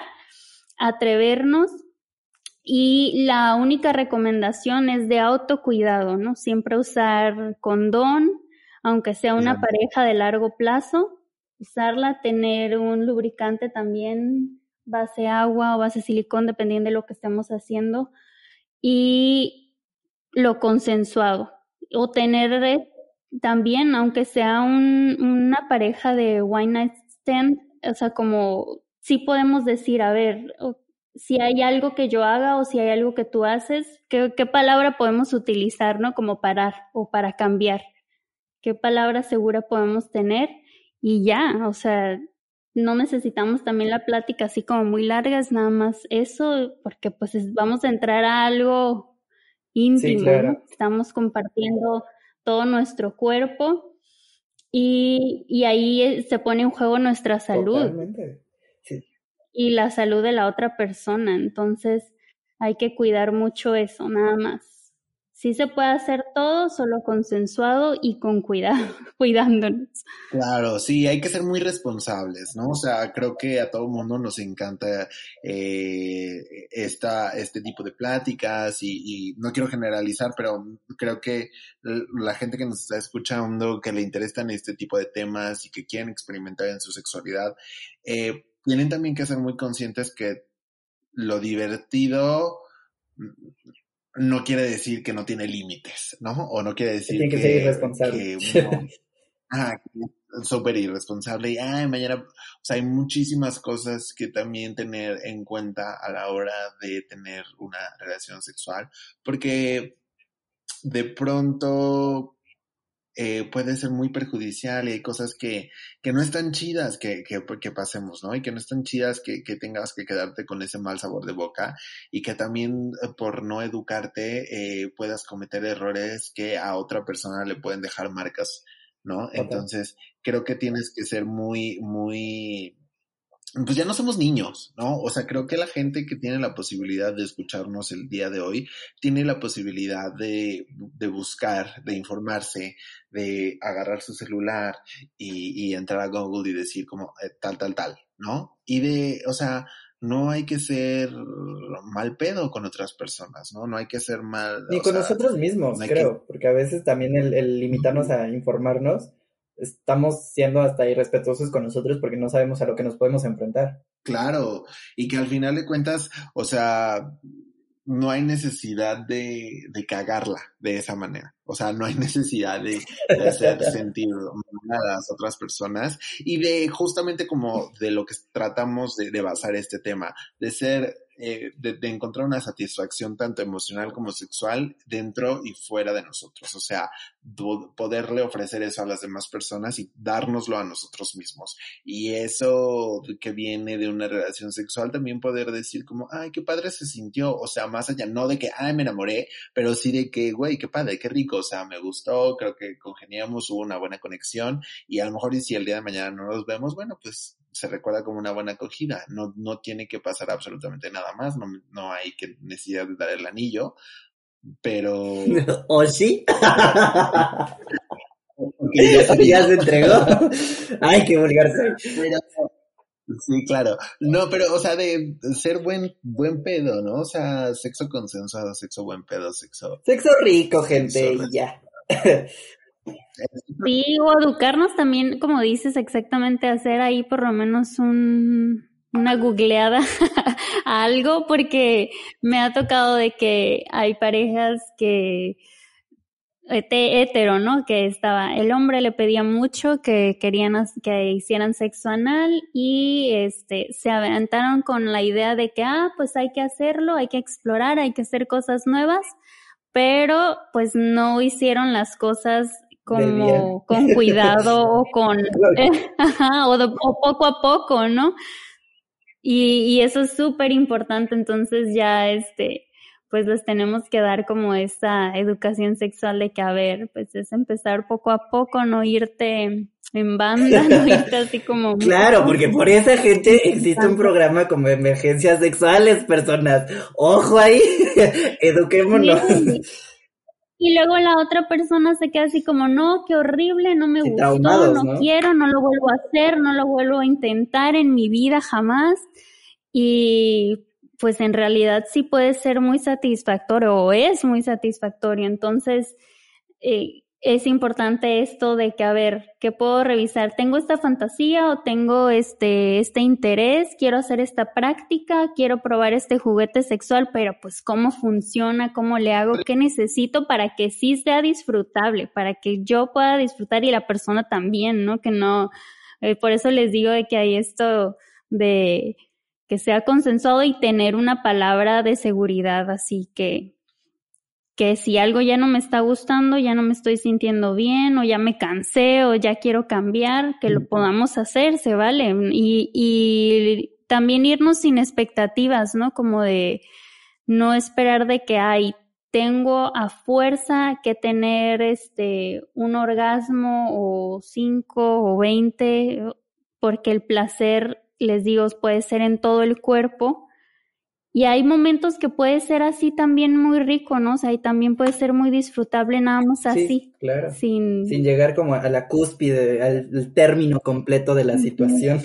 atrevernos y la única recomendación es de autocuidado, ¿no? Siempre usar condón, aunque sea una pareja de largo plazo, usarla, tener un lubricante también, base agua o base silicón, dependiendo de lo que estemos haciendo. Y lo consensuado o tener también, aunque sea un, una pareja de wine night stand, o sea, como sí podemos decir, a ver, si hay algo que yo haga o si hay algo que tú haces, ¿qué, qué palabra podemos utilizar, ¿no? Como parar o para cambiar. ¿Qué palabra segura podemos tener? Y ya, o sea, no necesitamos también la plática así como muy larga, es nada más eso, porque pues vamos a entrar a algo íntimo, estamos compartiendo todo nuestro cuerpo y, y, ahí eh, se pone en juego nuestra salud. Y la salud de la otra persona. Entonces hay que cuidar mucho eso, nada más. Sí se puede hacer todo, solo consensuado y con cuidado, [laughs] cuidándonos. Claro, sí, hay que ser muy responsables, ¿no? O sea, creo que a todo mundo nos encanta eh, esta, este tipo de pláticas y, no quiero generalizar, pero creo que la gente que nos está escuchando, que le interesan este tipo de temas y que quieren experimentar en su sexualidad, eh, tienen también que ser muy conscientes que lo divertido no quiere decir que no tiene límites, ¿no? O no quiere decir que, que, ser irresponsable. [laughs] ah, súper irresponsable y, ay, mañana, o sea, hay muchísimas cosas que también tener en cuenta a la hora de tener una relación sexual, porque de pronto eh, puede ser muy perjudicial y hay cosas que, que no están chidas que, que, que, pasemos, ¿no? Y que no están chidas que, que tengas que quedarte con ese mal sabor de boca y que también eh, por no educarte eh, puedas cometer errores que a otra persona le pueden dejar marcas, ¿no? Entonces, creo que tienes que ser muy, muy pues ya no somos niños, ¿no? O sea, creo que la gente que tiene la posibilidad de escucharnos el día de hoy tiene la posibilidad de, de buscar, de informarse, de agarrar su celular y, y entrar a Google y decir como eh, tal, tal, tal, ¿no? Y de, o sea, no hay que ser mal pedo con otras personas, ¿no? No hay que ser mal. Ni con nosotros mismos, creo, porque a veces también el, el limitarnos a informarnos estamos siendo hasta irrespetuosos con nosotros porque no sabemos a lo que nos podemos enfrentar. Claro, y que al final de cuentas, o sea, no hay necesidad de, de cagarla de esa manera. O sea, no hay [laughs] necesidad de, hacer [laughs] sentir a las otras personas y de justamente como de lo que tratamos de, de basar este tema, de ser eh, de, encontrar una satisfacción tanto emocional como sexual dentro y fuera de nosotros. O sea, poderle ofrecer eso a las demás personas y dárnoslo a nosotros mismos. Y eso que viene de una relación sexual, también poder decir como, ay, qué padre se sintió. O sea, más allá, no de que, ay, me enamoré, pero sí de que, güey, qué padre, qué rico. O sea, me gustó, creo que congeniamos, hubo una buena conexión y a lo mejor y si el día de mañana no nos vemos, bueno, pues se recuerda como una buena acogida. No, no tiene que pasar absolutamente nada más, no, no hay que necesidad de dar el anillo, pero... [laughs] ¿O sí? [laughs] ya, ya, se entregó. Ay, qué vulgar Sí, claro. No, pero, o sea, de ser buen, buen pedo, ¿no? O sea, sexo consensuado, sexo buen pedo, sexo. Sexo rico, gente, y ya. Sí, o educarnos también, como dices, exactamente, hacer ahí por lo menos un, una googleada [laughs] a algo, porque me ha tocado de que hay parejas que hetero, ¿no? Que estaba, el hombre le pedía mucho que querían que hicieran sexo anal y este se aventaron con la idea de que ah, pues hay que hacerlo, hay que explorar, hay que hacer cosas nuevas, pero pues no hicieron las cosas como con cuidado [laughs] o con, [laughs] [laughs] o, poco a poco, ¿no? Y, y eso es súper importante, entonces ya este, pues les tenemos que dar como esa educación sexual de que, a ver, pues es empezar poco a poco, no irte en banda, no irte así como... claro, porque por esa gente existe un programa como emergencias sexuales, personas. Ojo ahí, eduquémonos. Y luego la otra persona se queda así como, no, qué horrible, no me gustó, no, quiero, no lo vuelvo a hacer, no lo vuelvo a intentar en mi vida jamás. Y pues en realidad sí puede ser muy satisfactorio o es muy satisfactorio. Entonces, eh, es importante esto de que, a ver, ¿qué puedo revisar? ¿Tengo esta fantasía o tengo este, este interés? Quiero hacer esta práctica, quiero probar este juguete sexual, pero pues cómo funciona, cómo le hago, qué necesito para que sí sea disfrutable, para que yo pueda disfrutar y la persona también, ¿no? Que no, eh, por eso les digo de que hay esto de que sea consensuado y tener una palabra de seguridad, así que que si algo ya no me está gustando, ya no me estoy sintiendo bien o ya me cansé o ya quiero cambiar, que lo podamos hacer, se vale. Y, y también irnos sin expectativas, ¿no? Como de no esperar de que, hay tengo a fuerza que tener este un orgasmo o cinco o veinte, porque el placer, les digo, puede ser en todo el cuerpo y hay momentos que puede ser así también muy rico, ¿no? O sea, y también puede ser muy disfrutable nada más así. Sí, claro. Sin... sin llegar como a la cúspide, al, término completo de la situación.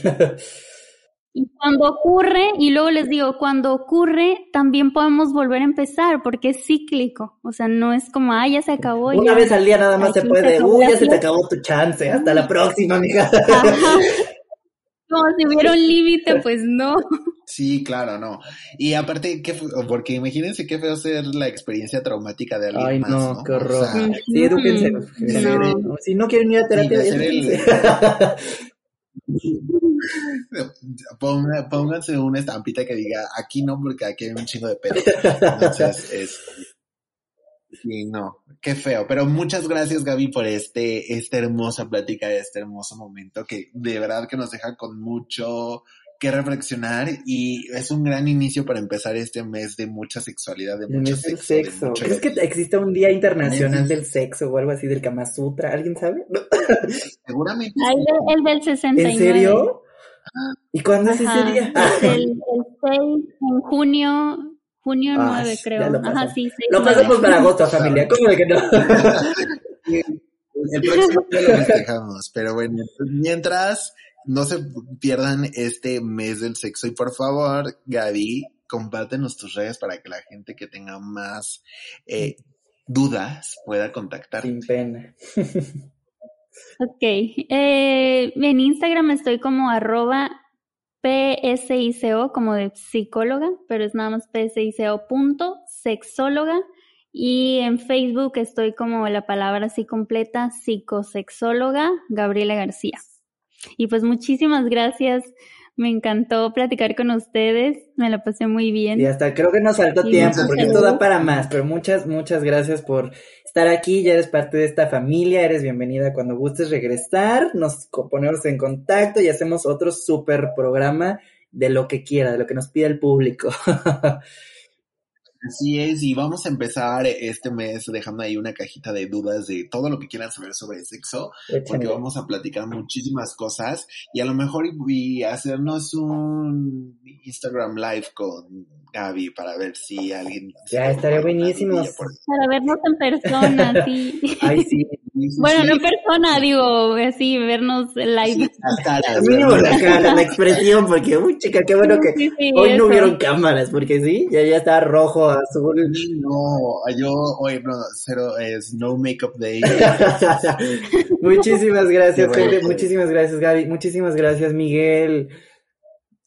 Y cuando ocurre, y luego les digo, cuando ocurre, también podemos volver a empezar, porque es cíclico. O sea, no es como, ah, ya se acabó. Una vez al día nada más se puede. Uy, ya se te acabó tu chance. Hasta la próxima, mija. Como si hubiera un [laughs] límite, pues no. Sí, claro, no. Y aparte, ¿qué porque imagínense qué feo ser la experiencia traumática de alguien Ay, más, no, ¿no? qué horror. sí, edúquense. No. Si no quieren ir a terapia, [laughs] pónganse una estampita que diga, aquí no, porque aquí hay un chingo de pedo. Entonces, [laughs] es... Sí, no, qué feo. Pero muchas gracias, Gaby, por este, esta hermosa plática, este hermoso momento que de verdad que nos deja con mucho que reflexionar y es un gran inicio para empezar este mes de mucha sexualidad, de mucho sexo. de sexo. mucho ¿Crees que existe un día internacional del- sexo o algo así del Kama Sutra? ¿Alguien sabe? [laughs] Seguramente. Hay el, el del 69. ¿En serio? ¿Y cuándo es ese Ajá, día? [laughs] el, el 6 en junio, junio Ah, 9 ya creo. lo Ajá, pasamos. sí, 6, Lo pasamos para agosto, familia. ¿Cómo de que no? [laughs] El próximo día lo festejamos, pero bueno, pues, mientras no se pierdan este mes del sexo y por favor, Gaby, compártenos tus redes para que la gente que tenga más eh, dudas pueda contactar. Sin pena. [laughs] Ok. Eh, en Instagram estoy como arroba PSICO, como de psicóloga, pero es nada más PSICO punto sexóloga. Y en Facebook estoy como la palabra así completa, psicosexóloga Gabriela García. Y pues muchísimas gracias. Me encantó platicar con ustedes. Me la pasé muy bien. Y hasta creo que nos faltó Sí, tiempo, porque gracias. esto da para más, pero muchas, muchas gracias por estar aquí, ya eres parte de esta familia, eres bienvenida cuando gustes regresar, nos ponemos en contacto y hacemos otro super programa de lo que quiera, de lo que nos pida el público. [laughs] Así es, y vamos a empezar este mes dejando ahí una cajita de dudas de todo lo que quieran saber sobre sexo, porque vamos a platicar muchísimas cosas y a lo mejor y, y hacernos un Instagram live con Gaby para ver si alguien... Ya, estaría buenísimo. Para vernos en persona, [laughs] sí. Ay, sí. Bueno, no en persona, digo, así, vernos live. Las caras. Mínimo ¿verdad? la cara, la expresión, porque, uy, chica, qué bueno que Sí, sí, hoy no hubieron cámaras, porque sí, ya, ya está rojo, azul. No, yo hoy no, cero es no makeup day. [laughs] muchísimas gracias, bueno. gente. Muchísimas gracias, Gaby. Muchísimas gracias, Miguel.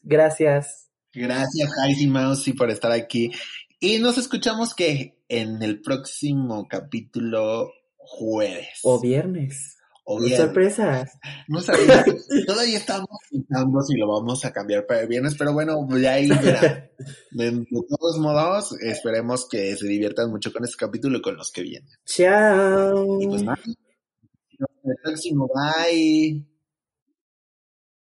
Gracias. Gracias, Heidi Mousy, por estar aquí. Y nos escuchamos que en el próximo capítulo jueves. O viernes. O viernes. Sorpresas. [laughs] No sabemos. [laughs] Todavía estamos pensando si lo vamos a cambiar para el viernes, pero bueno, pues ya ahí verá. [laughs] De, de todos modos, esperemos que se diviertan mucho con este capítulo y con los que vienen. Chao. Y pues nada. Hasta el próximo. Bye.